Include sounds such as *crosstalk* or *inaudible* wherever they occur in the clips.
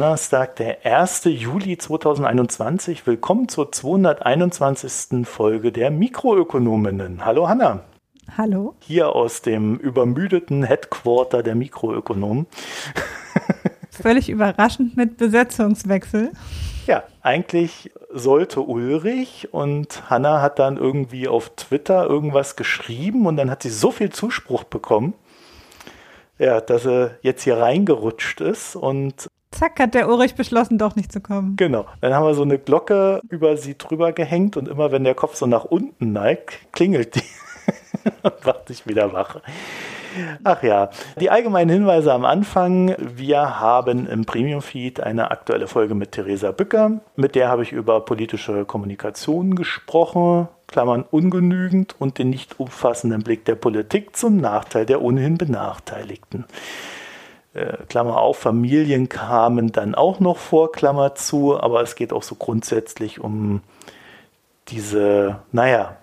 Donnerstag, der 1. Juli 2021. Willkommen zur 221. Folge der Mikroökonominnen. Hallo Hanna. Hallo. Hier aus dem übermüdeten Headquarter der Mikroökonomen. Völlig überraschend mit Besetzungswechsel. Ja, eigentlich sollte Ulrich und Hanna hat dann irgendwie auf Twitter irgendwas geschrieben und dann hat sie so viel Zuspruch bekommen, ja, dass er jetzt hier reingerutscht ist und Zack, hat der Ulrich beschlossen, doch nicht zu kommen. Genau. Dann haben wir so eine Glocke über sie drüber gehängt und immer wenn der Kopf so nach unten neigt, klingelt die *laughs* und macht sich wieder wach. Ach ja, die allgemeinen Hinweise am Anfang. Wir haben im Premium-Feed eine aktuelle Folge mit Theresa Bücker. Mit der habe ich über politische Kommunikation gesprochen. Klammern ungenügend und den nicht umfassenden Blick der Politik zum Nachteil der ohnehin Benachteiligten. Äh, Klammer auf, Familien kamen dann auch noch vor, Klammer zu, aber es geht auch so grundsätzlich um diese, naja,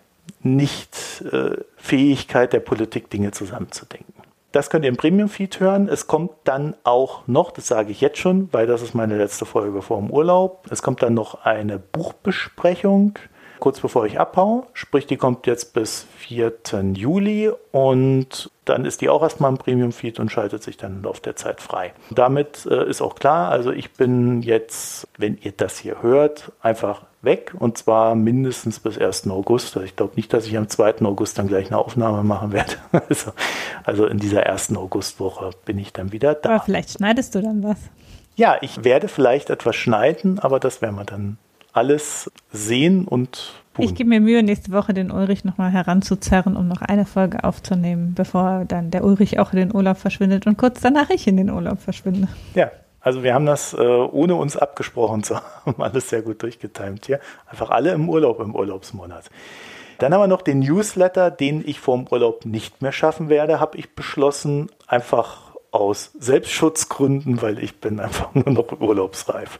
Nicht-Fähigkeit der Politik, Dinge zusammenzudenken. Das könnt ihr im Premium-Feed hören. Es kommt dann auch noch, das sage ich jetzt schon, weil das ist meine letzte Folge vor dem Urlaub. Es kommt dann noch eine Buchbesprechung kurz bevor ich abhaue. Sprich, die kommt jetzt bis 4. Juli und dann ist die auch erstmal im Premium-Feed und schaltet sich dann im Laufe der Zeit frei. Damit äh, ist auch klar, also ich bin jetzt, wenn ihr das hier hört, einfach weg und zwar mindestens bis 1. August. Also ich glaube nicht, dass ich am 2. August dann gleich eine Aufnahme machen werde. *laughs* Also, also in dieser ersten Augustwoche bin ich dann wieder da. Aber vielleicht schneidest du dann was. Ja, ich werde vielleicht etwas schneiden, aber das werden wir dann alles sehen und tun. Ich gebe mir Mühe, nächste Woche den Ulrich nochmal heranzuzerren, um noch eine Folge aufzunehmen, bevor dann der Ulrich auch in den Urlaub verschwindet und kurz danach ich in den Urlaub verschwinde. Ja, also wir haben das äh, ohne uns abgesprochen zu haben, *laughs* alles sehr gut durchgetimt hier. Einfach alle im Urlaub im Urlaubsmonat. Dann haben wir noch den Newsletter, den ich vor dem Urlaub nicht mehr schaffen werde, habe ich beschlossen. Einfach aus Selbstschutzgründen, weil ich bin einfach *laughs* nur noch urlaubsreif.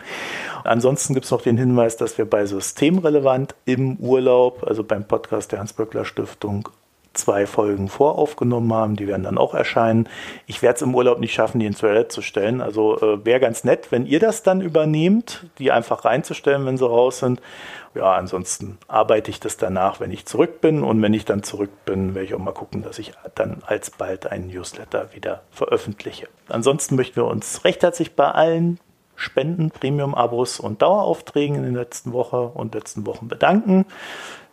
Ansonsten gibt es noch den Hinweis, dass wir bei Systemrelevant im Urlaub, also beim Podcast der Hans-Böckler Stiftung, zwei Folgen voraufgenommen haben. Die werden dann auch erscheinen. Ich werde es im Urlaub nicht schaffen, die ins Toilette zu stellen. Also äh, wäre ganz nett, wenn ihr das dann übernehmt, die einfach reinzustellen, wenn sie raus sind. Ja, ansonsten arbeite ich das danach, wenn ich zurück bin. Und wenn ich dann zurück bin, werde ich auch mal gucken, dass ich dann alsbald einen Newsletter wieder veröffentliche. Ansonsten möchten wir uns recht herzlich bei allen Spenden, Premium-Abos und Daueraufträgen in den letzten Woche und letzten Wochen bedanken.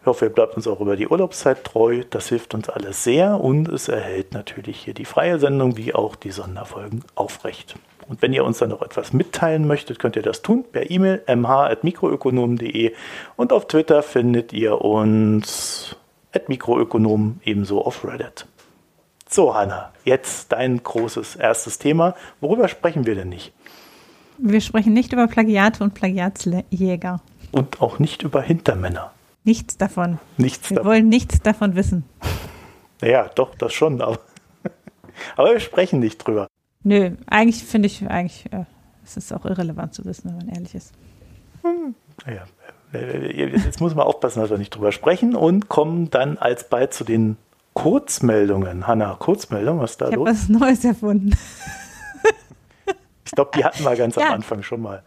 Ich hoffe, ihr bleibt uns auch über die Urlaubszeit treu. Das hilft uns alles sehr und es erhält natürlich hier die freie Sendung wie auch die Sonderfolgen aufrecht. Und wenn ihr uns dann noch etwas mitteilen möchtet, könnt ihr das tun per E-Mail mh.mikroökonomen.de und auf Twitter findet ihr uns at Mikroökonomen ebenso auf Reddit. So, Hanna, jetzt dein großes erstes Thema. Worüber sprechen wir denn nicht? Wir sprechen nicht über Plagiate und Plagiatsjäger. Und auch nicht über Hintermänner. Nichts davon. Nichts wir davon. wollen nichts davon wissen. *laughs* Naja, doch, das schon, aber, *laughs* aber wir sprechen nicht drüber. Nö, eigentlich finde ich, eigentlich, äh, es ist auch irrelevant zu wissen, wenn man ehrlich ist. Hm, naja, äh, äh, jetzt muss man aufpassen, dass wir nicht drüber sprechen und kommen dann alsbald zu den Kurzmeldungen. Hanna, Kurzmeldung, was ist da ich los? Ich habe was Neues erfunden. ich glaube, die hatten wir ganz *laughs* ja. am Anfang schon mal.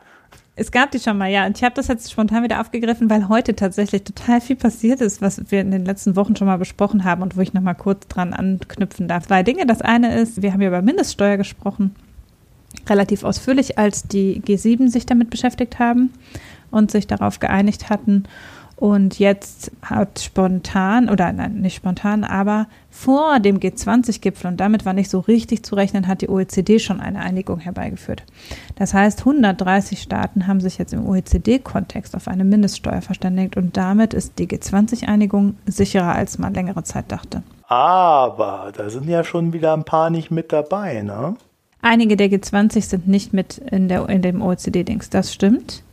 Es gab die schon mal, ja. Und ich habe das jetzt spontan wieder aufgegriffen, weil heute tatsächlich total viel passiert ist, was wir in den letzten Wochen schon mal besprochen haben und wo ich nochmal kurz dran anknüpfen darf. Zwei Dinge. Das eine ist, wir haben ja über Mindeststeuer gesprochen, relativ ausführlich, als die G7 sich damit beschäftigt haben und sich darauf geeinigt hatten. Und jetzt hat spontan, oder nein, nicht spontan, aber vor dem G20-Gipfel, und damit war nicht so richtig zu rechnen, hat die OECD schon eine Einigung herbeigeführt. Das heißt, 130 Staaten haben sich jetzt im OECD-Kontext auf eine Mindeststeuer verständigt und damit ist die G20-Einigung sicherer, als man längere Zeit dachte. Aber da sind ja schon wieder ein paar nicht mit dabei, ne? Einige der G20 sind nicht mit in, der, in dem OECD-Dings, das stimmt.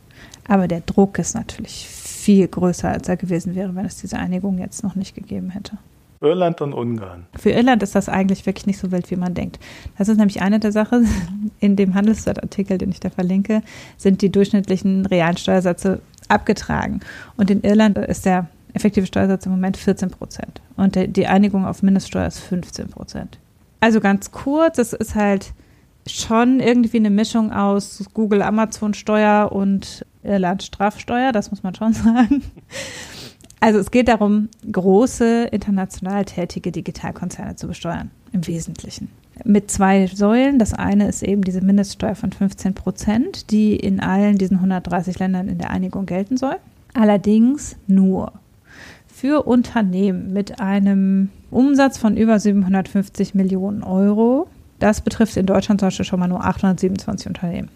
Aber der Druck ist natürlich viel größer, als er gewesen wäre, wenn es diese Einigung jetzt noch nicht gegeben hätte. Irland und Ungarn. Für Irland ist das eigentlich wirklich nicht so wild, wie man denkt. Das ist nämlich eine der Sachen. *laughs* In dem Handelsblatt-Artikel, den ich da verlinke, sind die durchschnittlichen realen Steuersätze abgetragen. Und in Irland ist der effektive Steuersatz im Moment 14 Prozent. Und die Einigung auf Mindeststeuer ist 15 Prozent. Also ganz kurz, es ist halt schon irgendwie eine Mischung aus Google Amazon Steuer und Irland Strafsteuer, das muss man schon *laughs* sagen. Also es geht darum, große international tätige Digitalkonzerne zu besteuern, im Wesentlichen. Mit zwei Säulen. Das eine ist eben diese Mindeststeuer von 15 Prozent, die in allen diesen 130 Ländern in der Einigung gelten soll. Allerdings nur für Unternehmen mit einem Umsatz von über 750 Millionen Euro. Das betrifft in Deutschland zum Beispiel schon mal nur 827 Unternehmen.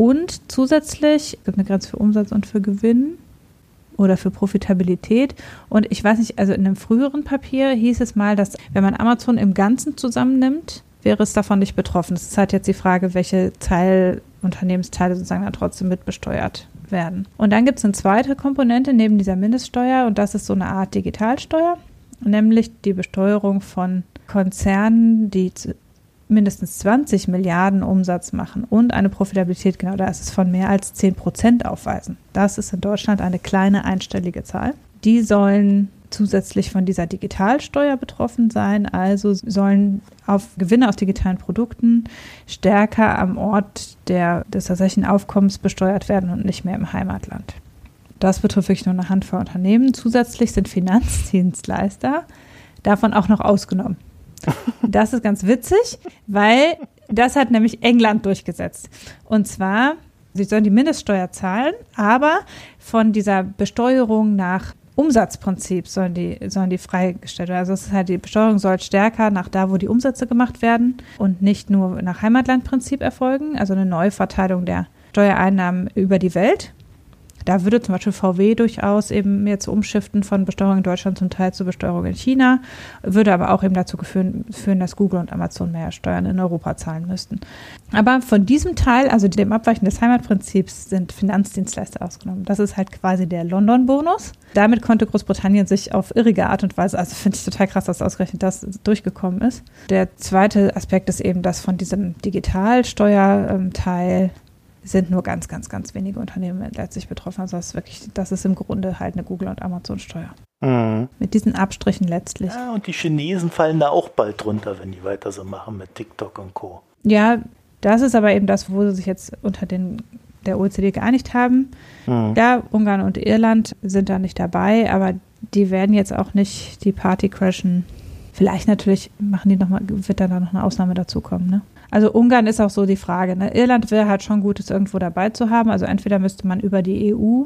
Und zusätzlich gibt eine Grenze für Umsatz und für Gewinn oder für Profitabilität. Und ich weiß nicht, also in einem früheren Papier hieß es mal, dass wenn man Amazon im Ganzen zusammennimmt, wäre es davon nicht betroffen. Es ist halt jetzt die Frage, welche Teil, Unternehmensteile sozusagen dann trotzdem mitbesteuert werden. Und dann gibt es eine zweite Komponente neben dieser Mindeststeuer und das ist so eine Art Digitalsteuer, nämlich die Besteuerung von Konzernen, die mindestens 20 Milliarden Umsatz machen und eine Profitabilität, genau da ist es von mehr als 10 Prozent aufweisen. Das ist in Deutschland eine kleine einstellige Zahl. Die sollen zusätzlich von dieser Digitalsteuer betroffen sein, also sollen auf Gewinne aus digitalen Produkten stärker am Ort der, des tatsächlichen Aufkommens besteuert werden und nicht mehr im Heimatland. Das betrifft wirklich nur eine Handvoll Unternehmen. Zusätzlich sind Finanzdienstleister davon auch noch ausgenommen. Das ist ganz witzig, weil das hat nämlich England durchgesetzt. Und zwar, sie sollen die Mindeststeuer zahlen, aber von dieser Besteuerung nach Umsatzprinzip sollen die, sollen die freigestellt werden. Also es ist halt, die Besteuerung soll stärker nach da, wo die Umsätze gemacht werden und nicht nur nach Heimatlandprinzip erfolgen, also eine Neuverteilung der Steuereinnahmen über die Welt. Da würde zum Beispiel VW durchaus eben jetzt umschiften von Besteuerung in Deutschland zum Teil zur Besteuerung in China, würde aber auch eben dazu führen, führen, dass Google und Amazon mehr Steuern in Europa zahlen müssten. Aber von diesem Teil, also dem Abweichen des Heimatprinzips, sind Finanzdienstleister ausgenommen. Das ist halt quasi der London-Bonus. Damit konnte Großbritannien sich auf irrige Art und Weise, also finde ich total krass, dass ausgerechnet das durchgekommen ist. Der zweite Aspekt ist eben, dass von diesem Digitalsteuerteil sind nur ganz, ganz, ganz wenige Unternehmen letztlich betroffen. Also das ist wirklich, das ist im Grunde halt eine Google- und Amazon-Steuer. Mhm. Mit diesen Abstrichen letztlich. Ja, und die Chinesen fallen da auch bald drunter, wenn die weiter so machen mit TikTok und Co. Ja, das ist aber eben das, wo sie sich jetzt unter den der OECD geeinigt haben. Mhm. Ja, Ungarn und Irland sind da nicht dabei, aber die werden jetzt auch nicht die Party crashen. Vielleicht natürlich machen die noch mal, wird da noch eine Ausnahme dazukommen, ne? Also Ungarn ist auch so die Frage. Ne? Irland wäre halt schon gut, es irgendwo dabei zu haben. Also entweder müsste man über die EU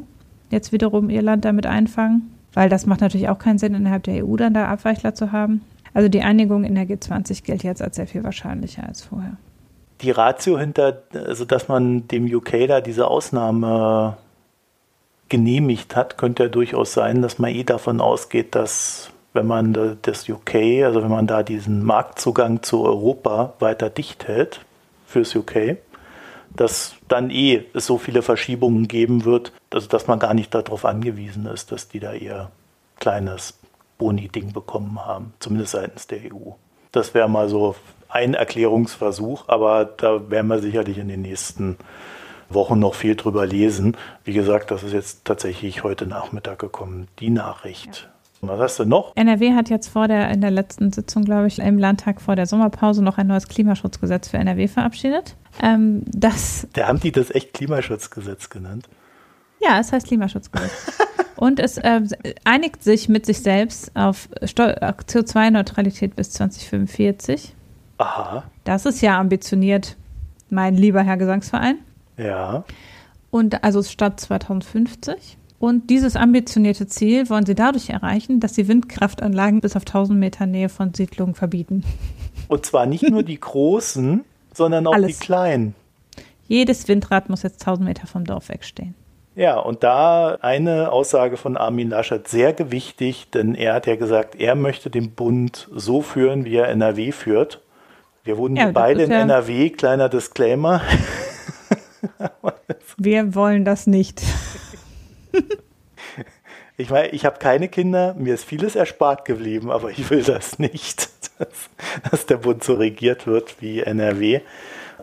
jetzt wiederum Irland damit einfangen, weil das macht natürlich auch keinen Sinn, innerhalb der EU dann da Abweichler zu haben. Also die Einigung in der G20 gilt jetzt als sehr viel wahrscheinlicher als vorher. Die Ratio hinter, also dass man dem UK da diese Ausnahme genehmigt hat, könnte ja durchaus sein, dass man eh davon ausgeht, dass wenn man das UK, also wenn man da diesen Marktzugang zu Europa weiter dicht hält fürs UK, dass dann eh es so viele Verschiebungen geben wird, also dass man gar nicht darauf angewiesen ist, dass die da ihr kleines Boni-Ding bekommen haben, zumindest seitens der EU. Das wäre mal so ein Erklärungsversuch, aber da werden wir sicherlich in den nächsten Wochen noch viel drüber lesen. Wie gesagt, das ist jetzt tatsächlich heute Nachmittag gekommen, die Nachricht. Ja. Was hast du noch? NRW hat jetzt vor der, in der letzten Sitzung, glaube ich, im Landtag vor der Sommerpause noch ein neues Klimaschutzgesetz für NRW verabschiedet. Ähm, das da haben die das echt Klimaschutzgesetz genannt. Ja, es heißt Klimaschutzgesetz. *laughs* Und es äh, einigt sich mit sich selbst auf CO2-Neutralität bis 2045. Aha. Das ist ja ambitioniert, mein lieber Herr Gesangsverein. Ja. Und also statt 2050. Und dieses ambitionierte Ziel wollen sie dadurch erreichen, dass sie Windkraftanlagen bis auf 1000 Meter Nähe von Siedlungen verbieten. *laughs* Und zwar nicht nur die großen, sondern auch Alles. die kleinen. Jedes Windrad muss jetzt 1000 Meter vom Dorf wegstehen. Ja, und da eine Aussage von Armin Laschet sehr gewichtig, denn er hat ja gesagt, er möchte den Bund so führen, wie er NRW führt. Wir wohnen ja, beide in ja NRW, kleiner Disclaimer. *laughs* *laughs* Wir wollen das nicht. *laughs* Ich meine, ich habe keine Kinder, mir ist vieles erspart geblieben, aber ich will das nicht, *laughs* dass, dass der Bund so regiert wird wie NRW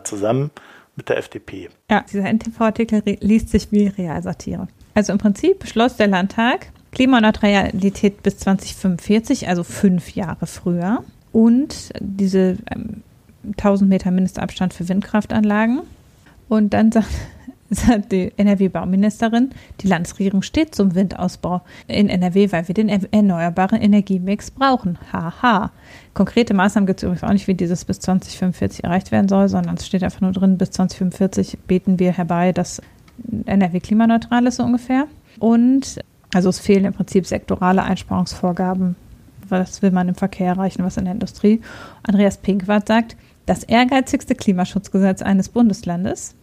zusammen mit der FDP. Ja, dieser NTV-Artikel liest sich wie Realsatire. Also im Prinzip beschloss der Landtag Klimaneutralität bis 2045, also fünf Jahre früher. Und diese ähm, 1000 Meter Mindestabstand für Windkraftanlagen. Und dann sagt, *laughs* sagt die NRW-Bauministerin, die Landesregierung steht zum Windausbau in NRW, weil wir den erneuerbaren Energiemix brauchen. Haha. Konkrete Maßnahmen gibt es übrigens auch nicht, wie dieses bis 2045 erreicht werden soll, sondern es steht einfach nur drin, bis 2045 beten wir herbei, dass NRW klimaneutral ist so ungefähr. Und also es fehlen im Prinzip sektorale Einsparungsvorgaben. Was will man im Verkehr erreichen, was in der Industrie? Andreas Pinkwart sagt, das ehrgeizigste Klimaschutzgesetz eines Bundeslandes.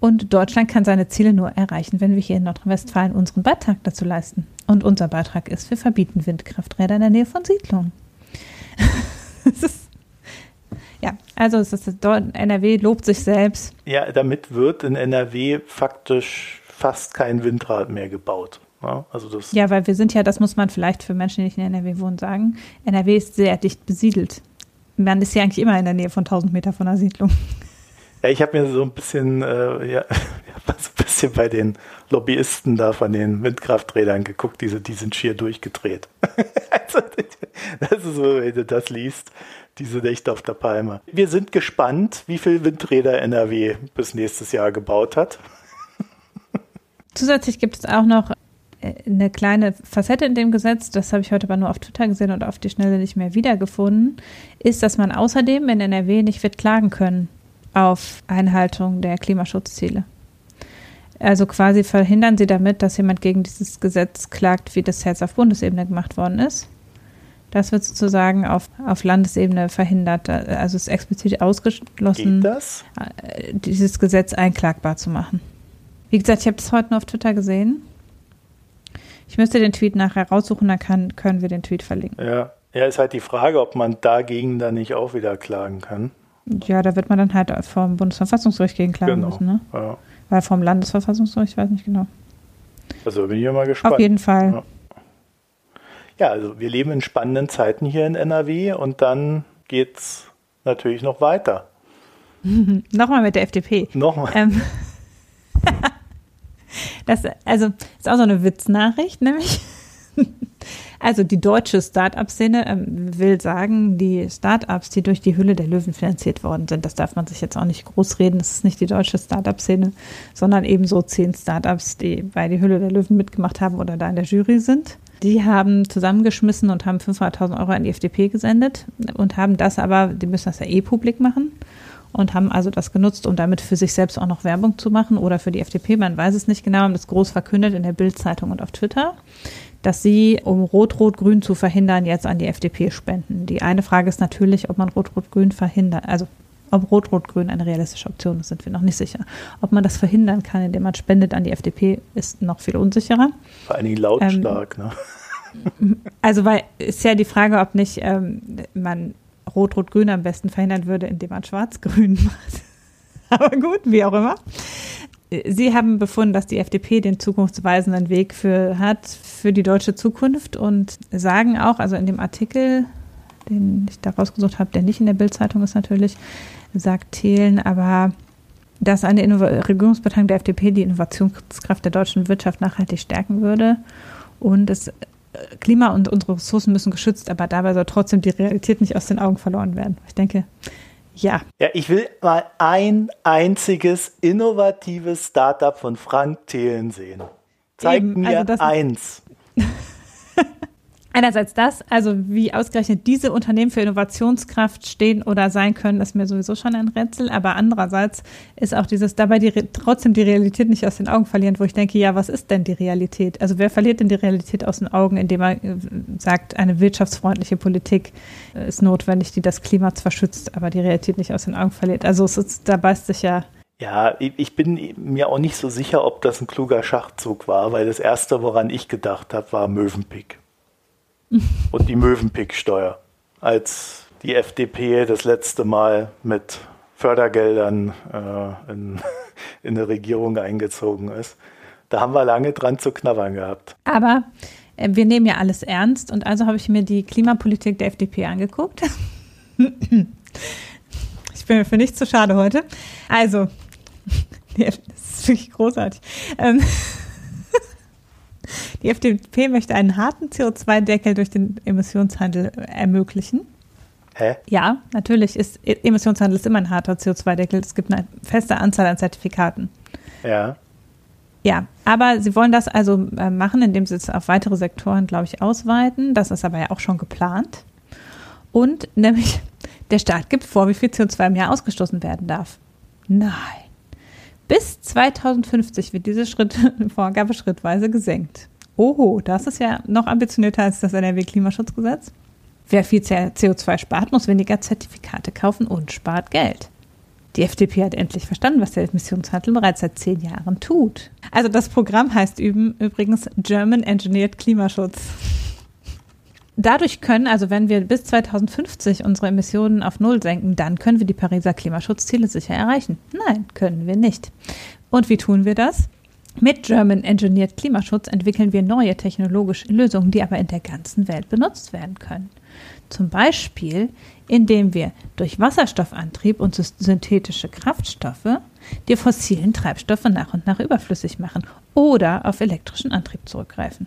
Und Deutschland kann seine Ziele nur erreichen, wenn wir hier in Nordrhein-Westfalen unseren Beitrag dazu leisten. Und unser Beitrag ist, wir verbieten Windkrafträder in der Nähe von Siedlungen. *laughs* ist, ja, also es ist, NRW lobt sich selbst. Ja, damit wird in NRW faktisch fast kein Windrad mehr gebaut. Ja, also das ja, weil wir sind ja, das muss man vielleicht für Menschen, die nicht in NRW wohnen, sagen. NRW ist sehr dicht besiedelt. Man ist ja eigentlich immer in der Nähe von 1000 Meter von einer Siedlung. Ja, ich habe mir so ein bisschen, äh, ja, *laughs* so ein bisschen bei den Lobbyisten da von den Windkrafträdern geguckt, die, die sind schier durchgedreht. *laughs* also, das ist so, wenn du das liest, diese Nächte auf der Palme. Wir sind gespannt, wie viel Windräder NRW bis nächstes Jahr gebaut hat. *laughs* Zusätzlich gibt es auch noch äh, eine kleine Facette in dem Gesetz, das habe ich heute aber nur auf Twitter gesehen und auf die Schnelle nicht mehr wiedergefunden, ist, dass man außerdem in NRW nicht wird klagen können auf Einhaltung der Klimaschutzziele. Also quasi verhindern sie damit, dass jemand gegen dieses Gesetz klagt, wie das jetzt auf Bundesebene gemacht worden ist. Das wird sozusagen auf, auf Landesebene verhindert. Also es ist explizit ausgeschlossen, äh, dieses Gesetz einklagbar zu machen. Wie gesagt, ich habe das heute nur auf Twitter gesehen. Ich müsste den Tweet nachher raussuchen, dann kann, können wir den Tweet verlinken. Ja. ja, ist halt die Frage, ob man dagegen dann nicht auch wieder klagen kann. Ja, da wird man dann halt vom Bundesverfassungsgericht gegen klagen genau. müssen, ne? Ja. Weil vom Landesverfassungsgericht, ich weiß nicht genau. Also bin ich ja mal gespannt. Auf jeden Fall. Ja. ja, also wir leben in spannenden Zeiten hier in NRW und dann geht's natürlich noch weiter. *laughs* Nochmal mit der FDP. Nochmal. Ähm. *laughs* Das, also, ist auch so eine Witznachricht, nämlich. Also die deutsche Start-up-Szene ähm, will sagen, die Start-ups, die durch die Hülle der Löwen finanziert worden sind, das darf man sich jetzt auch nicht groß reden, das ist nicht die deutsche Start-up-Szene, sondern ebenso zehn Start-ups, die bei die Hülle der Löwen mitgemacht haben oder da in der Jury sind. Die haben zusammengeschmissen und haben 500.000 Euro an die FDP gesendet und haben das aber, die müssen das ja eh publik machen und haben also das genutzt, um damit für sich selbst auch noch Werbung zu machen oder für die FDP, man weiß es nicht genau, haben das groß verkündet in der Bild-Zeitung und auf Twitter, dass sie, um Rot-Rot-Grün zu verhindern, jetzt an die FDP spenden. Die eine Frage ist natürlich, ob man Rot-Rot-Grün verhindert, also ob Rot-Rot-Grün eine realistische Option ist, sind wir noch nicht sicher. Ob man das verhindern kann, indem man spendet an die FDP, ist noch viel unsicherer. Vor allen Dingen lautstark, ähm, ne? *laughs* Also, weil ist ja die Frage, ob nicht ähm, man Rot-Rot-Grün am besten verhindern würde, indem man Schwarz-Grün *laughs* macht. Aber gut, wie auch immer. Sie haben befunden, dass die FDP den zukunftsweisenden Weg für, hat für die deutsche Zukunft und sagen auch, also in dem Artikel, den ich da rausgesucht habe, der nicht in der Bildzeitung ist natürlich, sagt Thelen, aber dass eine Innov Regierungsbeteiligung der FDP die Innovationskraft der deutschen Wirtschaft nachhaltig stärken würde und es Klima und unsere Ressourcen müssen geschützt, aber dabei soll trotzdem die Realität nicht aus den Augen verloren werden. Ich denke, ja. Ja, ich will mal ein einziges innovatives Startup von Frank Thelen sehen. Zeig Eben, mir also eins. *laughs* Einerseits das, also wie ausgerechnet diese Unternehmen für Innovationskraft stehen oder sein können, ist mir sowieso schon ein Rätsel. Aber andererseits ist auch dieses dabei die, trotzdem die Realität nicht aus den Augen verlieren, wo ich denke, ja, was ist denn die Realität? Also wer verliert denn die Realität aus den Augen, indem er äh, sagt, eine wirtschaftsfreundliche Politik äh, ist notwendig, die das Klima zwar schützt, aber die Realität nicht aus den Augen verliert. Also es ist, da beißt sich ja ja, ich bin mir auch nicht so sicher, ob das ein kluger Schachzug war, weil das erste, woran ich gedacht habe, war Mövenpick und die Möwenpick-Steuer, als die FDP das letzte Mal mit Fördergeldern äh, in, *laughs* in eine Regierung eingezogen ist. Da haben wir lange dran zu knabbern gehabt. Aber äh, wir nehmen ja alles ernst und also habe ich mir die Klimapolitik der FDP angeguckt. *laughs* ich bin mir für nichts zu schade heute. Also, *laughs* das ist wirklich großartig. Ähm, die FDP möchte einen harten CO2-Deckel durch den Emissionshandel ermöglichen. Hä? Ja, natürlich ist E- Emissionshandel ist immer ein harter CO2-Deckel. Es gibt eine feste Anzahl an Zertifikaten. Ja. Ja, aber sie wollen das also äh, machen, indem sie es auf weitere Sektoren, glaube ich, ausweiten. Das ist aber ja auch schon geplant. Und nämlich, der Staat gibt vor, wie viel CO2 im Jahr ausgestoßen werden darf. Nein. Bis 2050 wird diese Schritt, *laughs* Vorgabe schrittweise gesenkt. Oho, das ist ja noch ambitionierter als das NRW-Klimaschutzgesetz. Wer viel CO2 spart, muss weniger Zertifikate kaufen und spart Geld. Die FDP hat endlich verstanden, was der Emissionshandel bereits seit zehn Jahren tut. Also das Programm heißt üben, übrigens German Engineered Klimaschutz. Dadurch können, also wenn wir bis 2050 unsere Emissionen auf Null senken, dann können wir die Pariser Klimaschutzziele sicher erreichen. Nein, können wir nicht. Und wie tun wir das? Mit German Engineered Klimaschutz entwickeln wir neue technologische Lösungen, die aber in der ganzen Welt benutzt werden können. Zum Beispiel, indem wir durch Wasserstoffantrieb und synthetische Kraftstoffe die fossilen Treibstoffe nach und nach überflüssig machen oder auf elektrischen Antrieb zurückgreifen.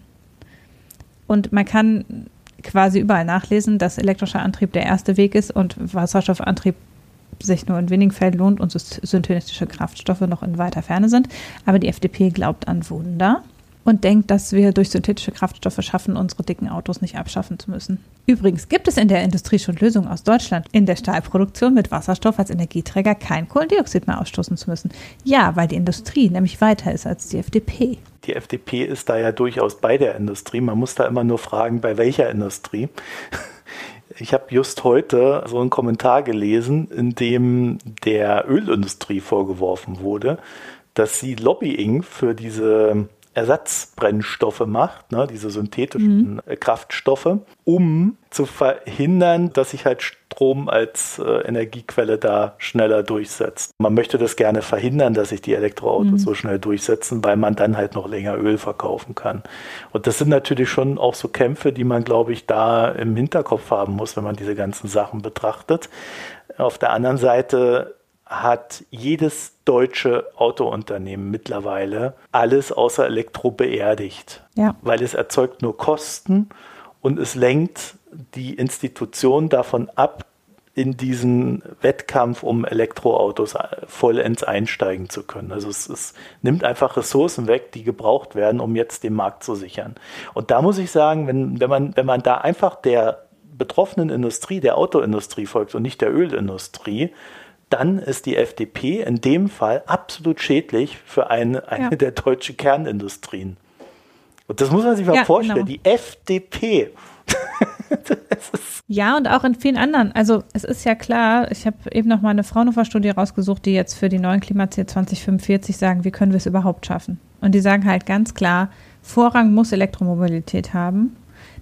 Und man kann quasi überall nachlesen, dass elektrischer Antrieb der erste Weg ist und Wasserstoffantrieb sich nur in wenigen Fällen lohnt und synthetische Kraftstoffe noch in weiter Ferne sind. Aber die FDP glaubt an Wunder und denkt, dass wir durch synthetische Kraftstoffe schaffen, unsere dicken Autos nicht abschaffen zu müssen. Übrigens gibt es in der Industrie schon Lösungen aus Deutschland, in der Stahlproduktion mit Wasserstoff als Energieträger kein Kohlendioxid mehr ausstoßen zu müssen. Ja, weil die Industrie nämlich weiter ist als die FDP. Die FDP ist da ja durchaus bei der Industrie. Man muss da immer nur fragen, bei welcher Industrie. Ich habe just heute so einen Kommentar gelesen, in dem der Ölindustrie vorgeworfen wurde, dass sie Lobbying für diese Ersatzbrennstoffe macht, ne, diese synthetischen mhm. Kraftstoffe, um zu verhindern, dass sich halt Strom als äh, Energiequelle da schneller durchsetzt. Man möchte das gerne verhindern, dass sich die Elektroautos mhm. so schnell durchsetzen, weil man dann halt noch länger Öl verkaufen kann. Und das sind natürlich schon auch so Kämpfe, die man, glaube ich, da im Hinterkopf haben muss, wenn man diese ganzen Sachen betrachtet. Auf der anderen Seite hat jedes deutsche Autounternehmen mittlerweile alles außer Elektro beerdigt. Ja. Weil es erzeugt nur Kosten und es lenkt die Institution davon ab, in diesen Wettkampf um Elektroautos vollends einsteigen zu können. Also es, es, nimmt einfach Ressourcen weg, die gebraucht werden, um jetzt den Markt zu sichern. Und da muss ich sagen, wenn, wenn, man, wenn man da einfach der betroffenen Industrie, der Autoindustrie folgt und nicht der Ölindustrie, dann ist die FDP in dem Fall absolut schädlich für eine, eine ja. der deutschen Kernindustrien. Und das muss man sich mal ja, vorstellen. Genau. Die FDP. *laughs* ja, und auch in vielen anderen. Also es ist ja klar, ich habe eben noch mal eine Fraunhofer-Studie rausgesucht, die jetzt für die neuen Klimaziele 2045 sagen, wie können wir es überhaupt schaffen? Und die sagen halt ganz klar, Vorrang muss Elektromobilität haben.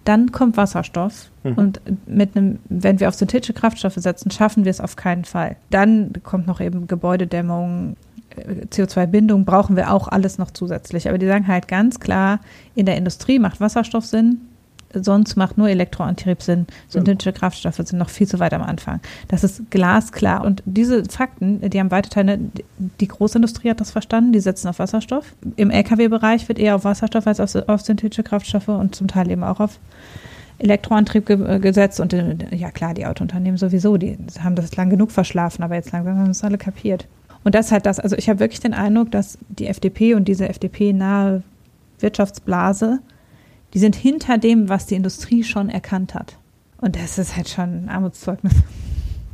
Dann kommt Wasserstoff. Mhm. Und mit einem, wenn wir auf synthetische Kraftstoffe setzen, schaffen wir es auf keinen Fall. Dann kommt noch eben Gebäudedämmung, äh, CO2-Bindung, brauchen wir auch alles noch zusätzlich. Aber die sagen halt ganz klar, in der Industrie macht Wasserstoff Sinn, sonst macht nur Elektroantrieb Sinn. Synthetische Kraftstoffe sind noch viel zu weit am Anfang. Das ist glasklar. Und diese Fakten, die haben weite Teile, die Großindustrie hat das verstanden, die setzen auf Wasserstoff. Im Lkw-Bereich wird eher auf Wasserstoff als auf, auf, synthetische Kraftstoffe und zum Teil eben auch auf Elektroantrieb ge äh, gesetzt. Und äh, ja klar, die Autounternehmen sowieso, die haben das lang genug verschlafen, aber jetzt langsam haben es alle kapiert. Und das halt das, also ich habe wirklich den Eindruck, dass die FDP und diese FDP-nahe Wirtschaftsblase die sind hinter dem, was die Industrie schon erkannt hat. Und das ist halt schon ein Armutszeugnis.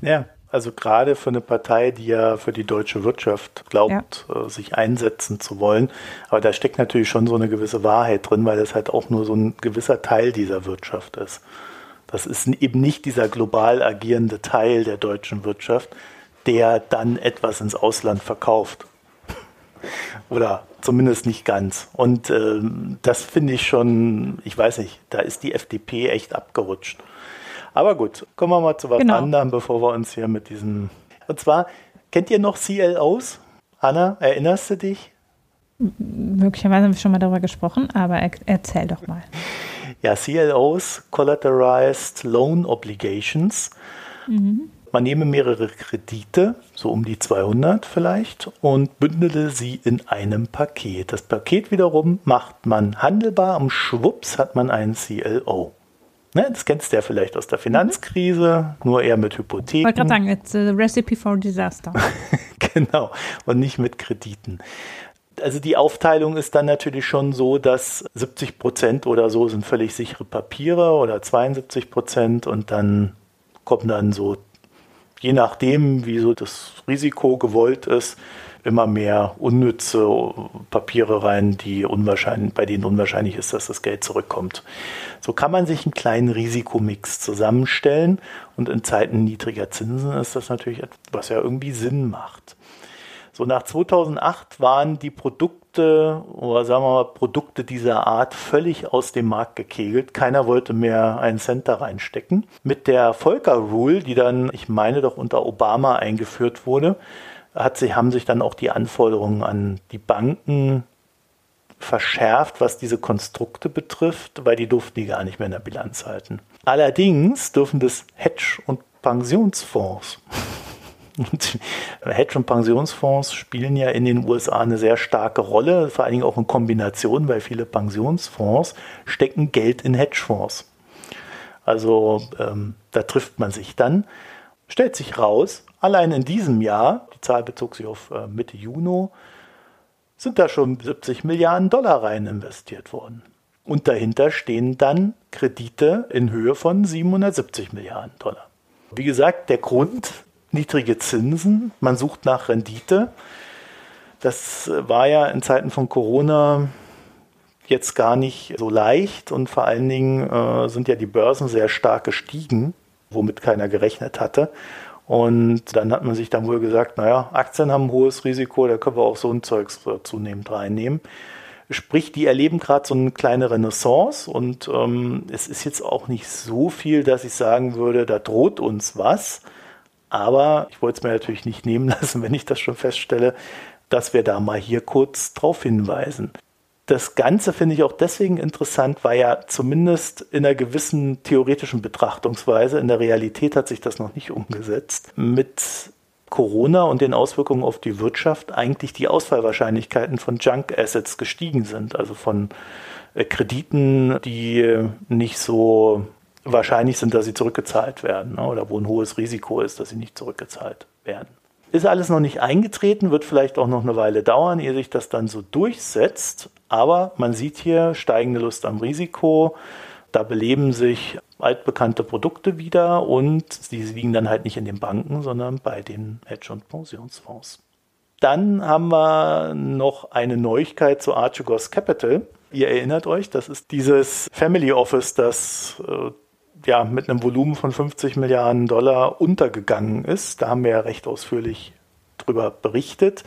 Ja, also gerade für eine Partei, die ja für die deutsche Wirtschaft glaubt, ja. äh, sich einsetzen zu wollen. Aber da steckt natürlich schon so eine gewisse Wahrheit drin, weil das halt auch nur so ein gewisser Teil dieser Wirtschaft ist. Das ist eben nicht dieser global agierende Teil der deutschen Wirtschaft, der dann etwas ins Ausland verkauft. Oder zumindest nicht ganz. Und äh, das finde ich schon, ich weiß nicht, da ist die FDP echt abgerutscht. Aber gut, kommen wir mal zu was genau. anderem, bevor wir uns hier mit diesem. Und zwar, kennt ihr noch CLOs? Anna, erinnerst du dich? Möglicherweise haben wir schon mal darüber gesprochen, aber erzähl doch mal. Ja, CLOs, Collateralized Loan Obligations. Mhm. Man nehme mehrere Kredite, so um die 200 vielleicht, und bündele sie in einem Paket. Das Paket wiederum macht man handelbar, am Schwupps hat man einen CLO. Ne, das kennst du ja vielleicht aus der Finanzkrise, nur eher mit Hypotheken. Ich wollte gerade sagen, it's a recipe for disaster. *laughs* genau, und nicht mit Krediten. Also die Aufteilung ist dann natürlich schon so, dass 70 Prozent oder so sind völlig sichere Papiere oder 72 Prozent und dann kommen dann so, je nachdem, wie so das Risiko gewollt ist, immer mehr unnütze Papiere rein, die unwahrscheinlich, bei denen unwahrscheinlich ist, dass das Geld zurückkommt. So kann man sich einen kleinen Risikomix zusammenstellen und in Zeiten niedriger Zinsen ist das natürlich etwas, was ja irgendwie Sinn macht. So nach 2008 waren die Produkte oder sagen wir mal Produkte dieser Art völlig aus dem Markt gekegelt. Keiner wollte mehr einen Cent da reinstecken. Mit der Volcker Rule, die dann, ich meine, doch unter Obama eingeführt wurde, hat sich, haben sich dann auch die Anforderungen an die Banken verschärft, was diese Konstrukte betrifft, weil die durften die gar nicht mehr in der Bilanz halten. Allerdings dürfen das Hedge- und Pensionsfonds und Hedge- und Pensionsfonds spielen ja in den USA eine sehr starke Rolle, vor allen Dingen auch in Kombination, weil viele Pensionsfonds stecken Geld in Hedgefonds. Also ähm, da trifft man sich dann. Stellt sich raus, allein in diesem Jahr, die Zahl bezog sich auf äh, Mitte Juni, sind da schon 70 Milliarden Dollar rein investiert worden. Und dahinter stehen dann Kredite in Höhe von 770 Milliarden Dollar. Wie gesagt, der Grund niedrige Zinsen, man sucht nach Rendite. Das war ja in Zeiten von Corona jetzt gar nicht so leicht und vor allen Dingen äh, sind ja die Börsen sehr stark gestiegen, womit keiner gerechnet hatte. Und dann hat man sich dann wohl gesagt, naja, Aktien haben ein hohes Risiko, da können wir auch so ein Zeugs zunehmend reinnehmen. Sprich, die erleben gerade so eine kleine Renaissance und ähm, es ist jetzt auch nicht so viel, dass ich sagen würde, da droht uns was. Aber ich wollte es mir natürlich nicht nehmen *laughs* lassen, wenn ich das schon feststelle, dass wir da mal hier kurz drauf hinweisen. Das Ganze finde ich auch deswegen interessant, weil ja zumindest in einer gewissen theoretischen Betrachtungsweise, in der Realität hat sich das noch nicht umgesetzt, mit Corona und den Auswirkungen auf die Wirtschaft eigentlich die Ausfallwahrscheinlichkeiten von Junk Assets gestiegen sind, also von äh, Krediten, die nicht so wahrscheinlich sind, dass sie zurückgezahlt werden ne? oder wo ein hohes Risiko ist, dass sie nicht zurückgezahlt werden. Ist alles noch nicht eingetreten, wird vielleicht auch noch eine Weile dauern, ehe sich das dann so durchsetzt. Aber man sieht hier steigende Lust am Risiko. Da beleben sich altbekannte Produkte wieder und die liegen dann halt nicht in den Banken, sondern bei den Hedge- und Pensionsfonds. Dann haben wir noch eine Neuigkeit zu Archegos Capital. Ihr erinnert euch, das ist dieses Family Office, das äh, ja, mit einem Volumen von 50 Milliarden Dollar untergegangen ist. Da haben wir ja recht ausführlich drüber berichtet.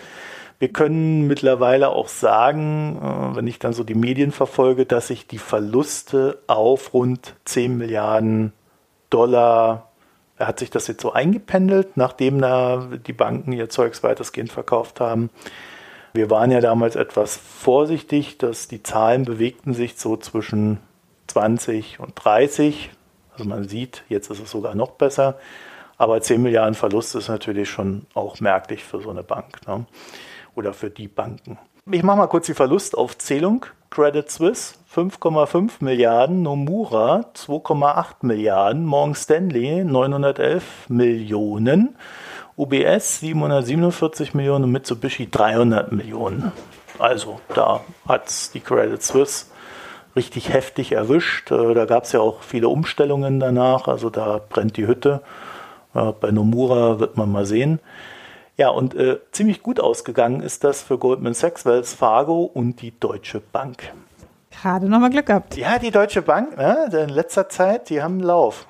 Wir können mittlerweile auch sagen, äh, wenn ich dann so die Medien verfolge, dass sich die Verluste auf rund 10 Milliarden Dollar, hat sich das jetzt so eingependelt, nachdem da die Banken ihr Zeugs weitestgehend verkauft haben. Wir waren ja damals etwas vorsichtig, dass die Zahlen bewegten sich so zwischen 20 und 30. Also man sieht, jetzt ist es sogar noch besser. Aber 10 Milliarden Verlust ist natürlich schon auch merklich für so eine Bank ne? oder für die Banken. Ich mache mal kurz die Verlustaufzählung. Credit Suisse 5,5 Milliarden, Nomura 2,8 Milliarden, Morgan Stanley 911 Millionen, UBS 747 Millionen und Mitsubishi 300 Millionen. Also da hat die Credit Suisse richtig heftig erwischt. Äh, da gab es ja auch viele Umstellungen danach, also da brennt die Hütte. Äh, bei Nomura wird man mal sehen. Ja, und äh, ziemlich gut ausgegangen ist das für Goldman Sachs, Wells Fargo und die Deutsche Bank. Gerade nochmal Glück gehabt. Ja, die Deutsche Bank, ne, in letzter Zeit, die haben einen Lauf.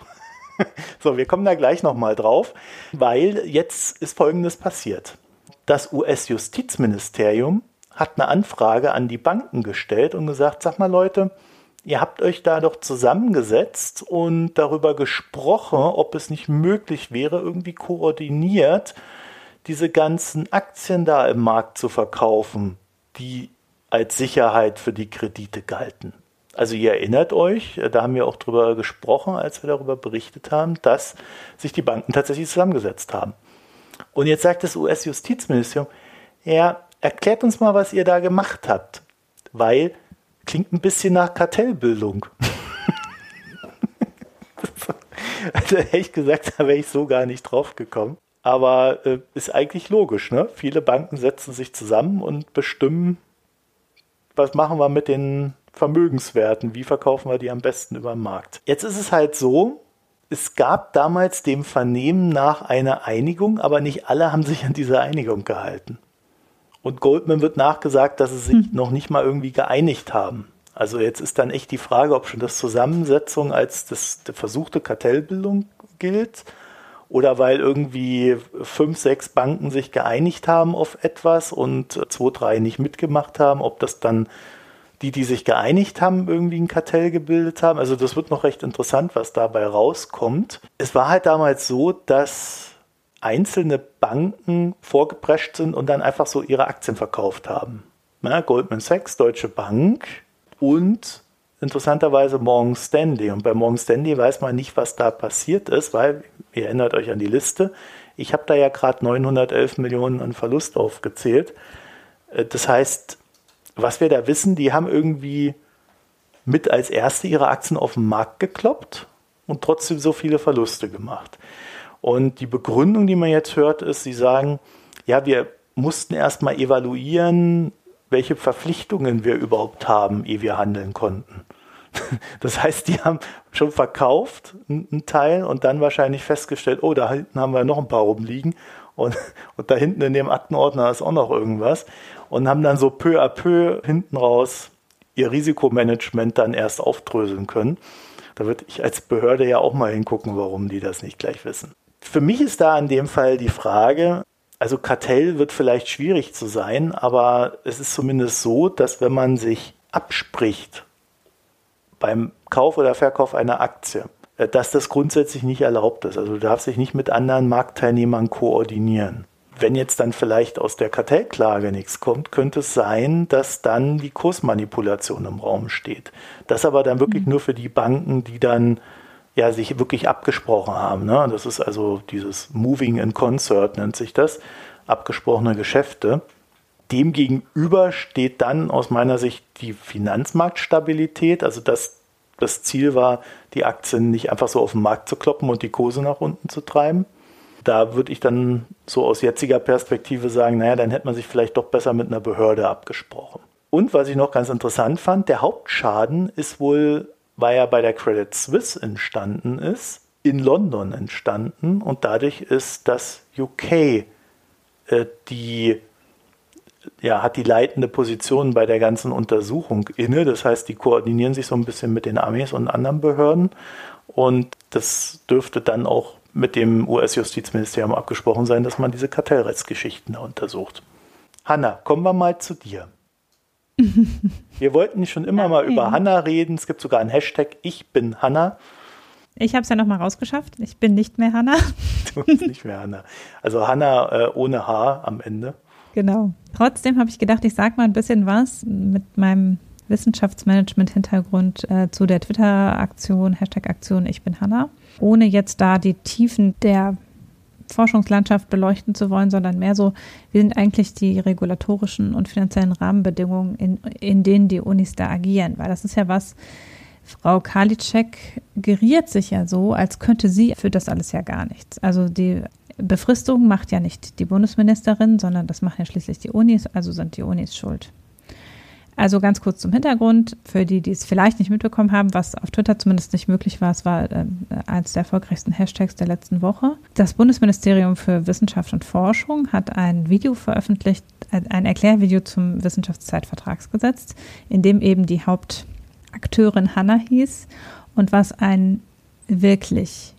*laughs* so, wir kommen da gleich nochmal drauf, weil jetzt ist Folgendes passiert. Das US-Justizministerium hat eine Anfrage an die Banken gestellt und gesagt, sag mal Leute, ihr habt euch da doch zusammengesetzt und darüber gesprochen, ob es nicht möglich wäre, irgendwie koordiniert diese ganzen Aktien da im Markt zu verkaufen, die als Sicherheit für die Kredite galten. Also ihr erinnert euch, da haben wir auch drüber gesprochen, als wir darüber berichtet haben, dass sich die Banken tatsächlich zusammengesetzt haben. Und jetzt sagt das US-Justizministerium, ja, erklärt uns mal, was ihr da gemacht habt. Weil klingt ein bisschen nach Kartellbildung. *laughs* ehrlich gesagt, da wäre ich so gar nicht drauf gekommen. Aber äh, ist eigentlich logisch, ne? Viele Banken setzen sich zusammen und bestimmen, was machen wir mit den Vermögenswerten, wie verkaufen wir die am besten über den Markt. Jetzt ist es halt so, es gab damals dem Vernehmen nach eine Einigung, aber nicht alle haben sich an diese Einigung gehalten. Und Goldman wird nachgesagt, dass sie sich hm. noch nicht mal irgendwie geeinigt haben. Also jetzt ist dann echt die Frage, ob schon das Zusammensetzung als das, die versuchte Kartellbildung gilt oder weil irgendwie fünf, sechs Banken sich geeinigt haben auf etwas und zwei, drei nicht mitgemacht haben, ob das dann die, die sich geeinigt haben, irgendwie ein Kartell gebildet haben. Also das wird noch recht interessant, was dabei rauskommt. Es war halt damals so, dass einzelne Banken vorgeprescht sind und dann einfach so ihre Aktien verkauft haben. Ja, Goldman Sachs, Deutsche Bank und interessanterweise Morgan Stanley. Und bei Morgan Stanley weiß man nicht, was da passiert ist, weil, ihr erinnert euch an die Liste, ich habe da ja gerade 911 Millionen an Verlust aufgezählt. Äh, das heißt, was wir da wissen, die haben irgendwie mit als erste ihre Aktien auf den Markt gekloppt und trotzdem so viele Verluste gemacht. Und die Begründung, die man jetzt hört, ist, sie sagen, ja, wir mussten erstmal evaluieren, welche Verpflichtungen wir überhaupt haben, ehe wir handeln konnten. *laughs* Das heißt, die haben schon verkauft einen Teil und dann wahrscheinlich festgestellt, oh, da hinten haben wir noch ein paar rumliegen und, *laughs* und da hinten in dem Aktenordner ist auch noch irgendwas und haben dann so peu à peu hinten raus ihr Risikomanagement dann erst aufdröseln können. Da würde ich als Behörde ja auch mal hingucken, warum die das nicht gleich wissen. Für mich ist da in dem Fall die Frage, also Kartell wird vielleicht schwierig zu sein, aber es ist zumindest so, dass wenn man sich abspricht beim Kauf oder Verkauf einer Aktie, äh, dass das grundsätzlich nicht erlaubt ist. Also du darfst dich nicht mit anderen Marktteilnehmern koordinieren. Wenn jetzt dann vielleicht aus der Kartellklage nichts kommt, könnte es sein, dass dann die Kursmanipulation im Raum steht. Das aber dann wirklich mhm. nur für die Banken, die dann ja sich wirklich abgesprochen haben. Ne? Das ist also dieses Moving in Concert nennt sich das, abgesprochene Geschäfte. Demgegenüber steht dann aus meiner Sicht die Finanzmarktstabilität, also dass das Ziel war, die Aktien nicht einfach so auf den Markt zu kloppen und die Kurse nach unten zu treiben. Da würde ich dann so aus jetziger Perspektive sagen, naja, dann hätte man sich vielleicht doch besser mit einer Behörde abgesprochen. Und was ich noch ganz interessant fand, der Hauptschaden ist wohl, weil er bei der Credit Suisse entstanden ist, in London entstanden und dadurch ist das UK äh, die ja, hat die leitende Position bei der ganzen Untersuchung inne. Das heißt, die koordinieren sich so ein bisschen mit den Armees und anderen Behörden. Und das dürfte dann auch mit dem US-Justizministerium abgesprochen sein, dass man diese Kartellrechtsgeschichten da untersucht. Hanna, kommen wir mal zu dir. *laughs* wir wollten schon immer Nein. mal über Hanna reden. Es gibt sogar einen Hashtag Ich bin Hanna. Ich habe es ja noch mal rausgeschafft. Ich bin nicht mehr Hanna. *laughs* du bist nicht mehr Hanna. Also Hanna äh, ohne H am Ende. Genau. Trotzdem habe ich gedacht, ich sage mal ein bisschen was mit meinem Wissenschaftsmanagement-Hintergrund äh, zu der Twitter-Aktion, Hashtag-Aktion Ich bin Hanna. Ohne jetzt da die Tiefen der Forschungslandschaft beleuchten zu wollen, sondern mehr so, wie sind eigentlich die regulatorischen und finanziellen Rahmenbedingungen, in, in denen die Unis da agieren. Weil das ist ja was, Frau Karliczek geriert sich ja so, als könnte sie für das alles ja gar nichts. Also die Befristung macht ja nicht die Bundesministerin, sondern das machen ja schließlich die Unis, also sind die Unis schuld. Also ganz kurz zum Hintergrund, für die, die es vielleicht nicht mitbekommen haben, was auf Twitter zumindest nicht möglich war, es war äh, eines der erfolgreichsten Hashtags der letzten Woche. Das Bundesministerium für Wissenschaft und Forschung hat ein Video veröffentlicht, ein Erklärvideo zum Wissenschaftszeitvertragsgesetz, in dem eben die Hauptakteurin Hanna hieß und was ein wirklich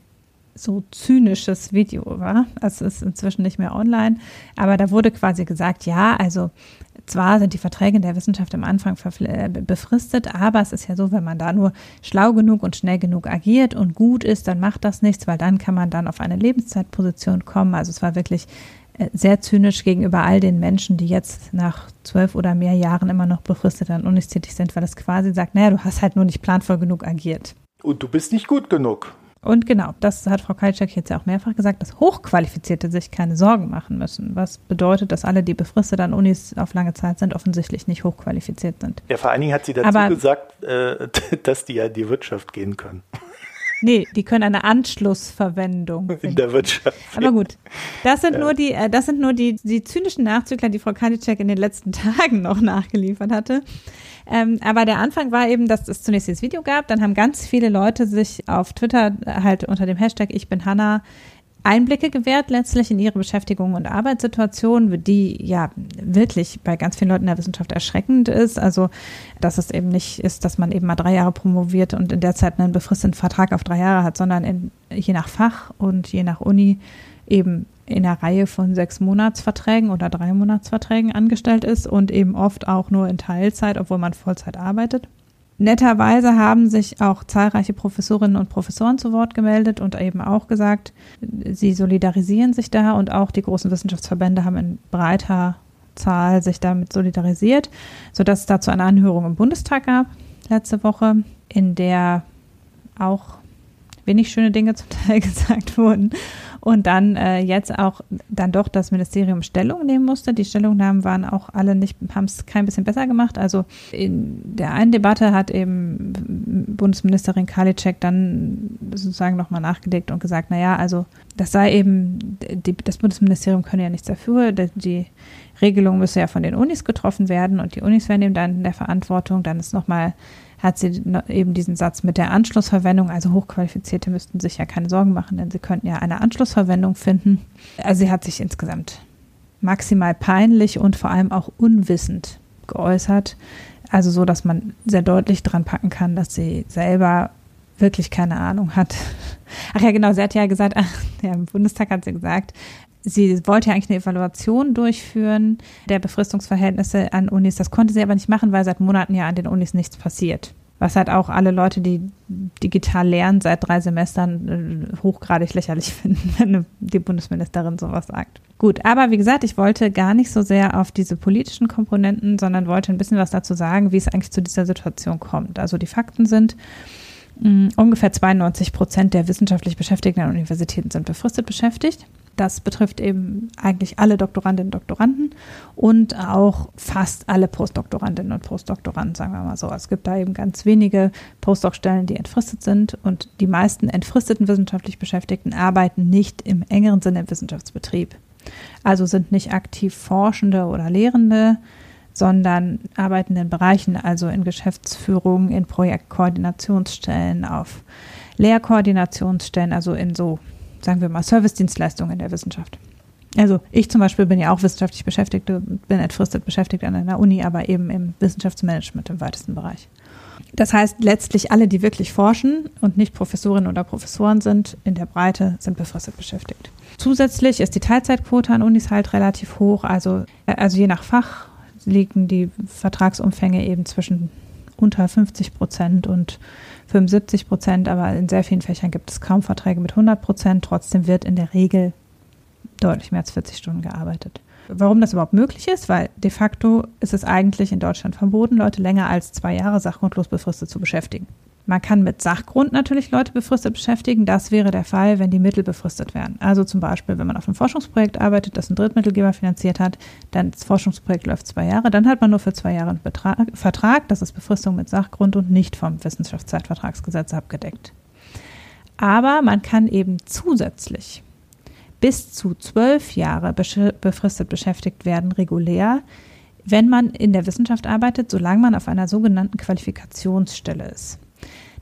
so zynisches Video war. Es ist inzwischen nicht mehr online, aber da wurde quasi gesagt, ja, also zwar sind die Verträge in der Wissenschaft am Anfang äh, befristet, aber es ist ja so, wenn man da nur schlau genug und schnell genug agiert und gut ist, dann macht das nichts, weil dann kann man dann auf eine Lebenszeitposition kommen. Also es war wirklich äh, sehr zynisch gegenüber all den Menschen, die jetzt nach zwölf oder mehr Jahren immer noch befristet an Unis tätig sind, weil es quasi sagt, naja, du hast halt nur nicht planvoll genug agiert. Und du bist nicht gut genug. Und genau, das hat Frau Kalczak jetzt ja auch mehrfach gesagt, dass Hochqualifizierte sich keine Sorgen machen müssen. Was bedeutet, dass alle, die befristet an Unis auf lange Zeit sind, offensichtlich nicht hochqualifiziert sind. Ja, vor allen Dingen hat sie dazu Aber, gesagt, äh, *laughs* dass die ja in die Wirtschaft gehen können. Nee, die können eine Anschlussverwendung finden. in der Wirtschaft. *laughs* Aber gut, das sind ja. nur die, äh, das sind nur die, die zynischen Nachzügler, die Frau Kadicek in den letzten *laughs* Tagen noch nachgeliefert hatte. Ähm, aber der Anfang war eben, dass es zunächst dieses Video gab, dann haben ganz viele Leute sich auf Twitter halt unter dem Hashtag Ich bin Hanna Einblicke gewährt letztlich in ihre Beschäftigung und Arbeitssituation, die ja wirklich bei ganz vielen Leuten in der Wissenschaft erschreckend ist. Also, dass es eben nicht ist, dass man eben mal drei Jahre promoviert und in der Zeit einen befristeten Vertrag auf drei Jahre hat, sondern in, je nach Fach und je nach Uni eben in einer Reihe von sechs Monatsverträgen oder drei Monatsverträgen angestellt ist und eben oft auch nur in Teilzeit, obwohl man Vollzeit arbeitet. Netterweise haben sich auch zahlreiche Professorinnen und Professoren zu Wort gemeldet und eben auch gesagt, sie solidarisieren sich da und auch die großen Wissenschaftsverbände haben in breiter Zahl sich damit solidarisiert, sodass es dazu eine Anhörung im Bundestag gab letzte Woche, in der auch wenig schöne Dinge zum Teil *laughs* gesagt wurden und dann äh, jetzt auch dann doch das Ministerium Stellung nehmen musste. Die Stellungnahmen waren auch alle nicht, haben es kein bisschen besser gemacht. Also in der einen Debatte hat eben Bundesministerin Karliczek dann sozusagen nochmal nachgelegt und gesagt, naja, also das sei eben, die, das Bundesministerium könne ja nichts dafür, die Regelung müsse ja von den Unis getroffen werden und die Unis wären eben dann in der Verantwortung. Dann ist nochmal hat sie eben diesen Satz mit der Anschlussverwendung. Also Hochqualifizierte müssten sich ja keine Sorgen machen, denn sie könnten ja eine Anschlussverwendung finden. Also sie hat sich insgesamt maximal peinlich und vor allem auch unwissend geäußert. Also so, dass man sehr deutlich dran packen kann, dass sie selber wirklich keine Ahnung hat. *laughs* Ach ja, genau, sie hat ja gesagt, ach, *laughs* ja, im Bundestag hat sie gesagt, Sie wollte ja eigentlich eine Evaluation durchführen der Befristungsverhältnisse an Unis. Das konnte sie aber nicht machen, weil seit Monaten ja an den Unis nichts passiert. Was halt auch alle Leute, die digital lernen seit drei Semestern, äh, hochgradig lächerlich *laughs* finden, wenn die Bundesministerin sowas sagt. Gut, aber wie gesagt, ich wollte gar nicht so sehr auf diese politischen Komponenten, sondern wollte ein bisschen was dazu sagen, wie es eigentlich zu dieser Situation kommt. Also die Fakten sind, mh, ungefähr 92 Prozent der wissenschaftlich Beschäftigten an Universitäten sind befristet beschäftigt. Das betrifft eben eigentlich alle Doktorandinnen und Doktoranden und auch fast alle Postdoktorandinnen und Postdoktoranden, sagen wir mal so. Es gibt da eben ganz wenige Postdoc-Stellen, die entfristet sind und die meisten entfristeten wissenschaftlich Beschäftigten arbeiten nicht im engeren Sinne im Wissenschaftsbetrieb. Also sind nicht aktiv Forschende oder Lehrende, sondern arbeiten in Bereichen, also in Geschäftsführung, in Projektkoordinationsstellen, auf Lehrkoordinationsstellen, also in so sagen wir mal, Servicedienstleistungen in der Wissenschaft. Also ich zum Beispiel bin ja auch wissenschaftlich beschäftigt, bin entfristet beschäftigt an einer Uni, aber eben im Wissenschaftsmanagement im weitesten Bereich. Das heißt, letztlich alle, die wirklich forschen und nicht Professorinnen oder Professoren sind, in der Breite sind befristet beschäftigt. Zusätzlich ist die Teilzeitquote an Unis halt relativ hoch. Also, äh, also je nach Fach liegen die Vertragsumfänge eben zwischen unter 50 Prozent und 75 Prozent, aber in sehr vielen Fächern gibt es kaum Verträge mit 100 Prozent. Trotzdem wird in der Regel deutlich mehr als 40 Stunden gearbeitet. Warum das überhaupt möglich ist, weil de facto ist es eigentlich in Deutschland verboten, Leute länger als zwei Jahre sachgrundlos befristet zu beschäftigen. Man kann mit Sachgrund natürlich Leute befristet beschäftigen. Das wäre der Fall, wenn die Mittel befristet wären. Also zum Beispiel, wenn man auf einem Forschungsprojekt arbeitet, das ein Drittmittelgeber finanziert hat, dann das Forschungsprojekt läuft zwei Jahre, dann hat man nur für zwei Jahre einen Betrag, Vertrag. Das ist Befristung mit Sachgrund und nicht vom Wissenschaftszeitvertragsgesetz abgedeckt. Aber man kann eben zusätzlich bis zu zwölf Jahre befristet beschäftigt werden, regulär, wenn man in der Wissenschaft arbeitet, solange man auf einer sogenannten Qualifikationsstelle ist.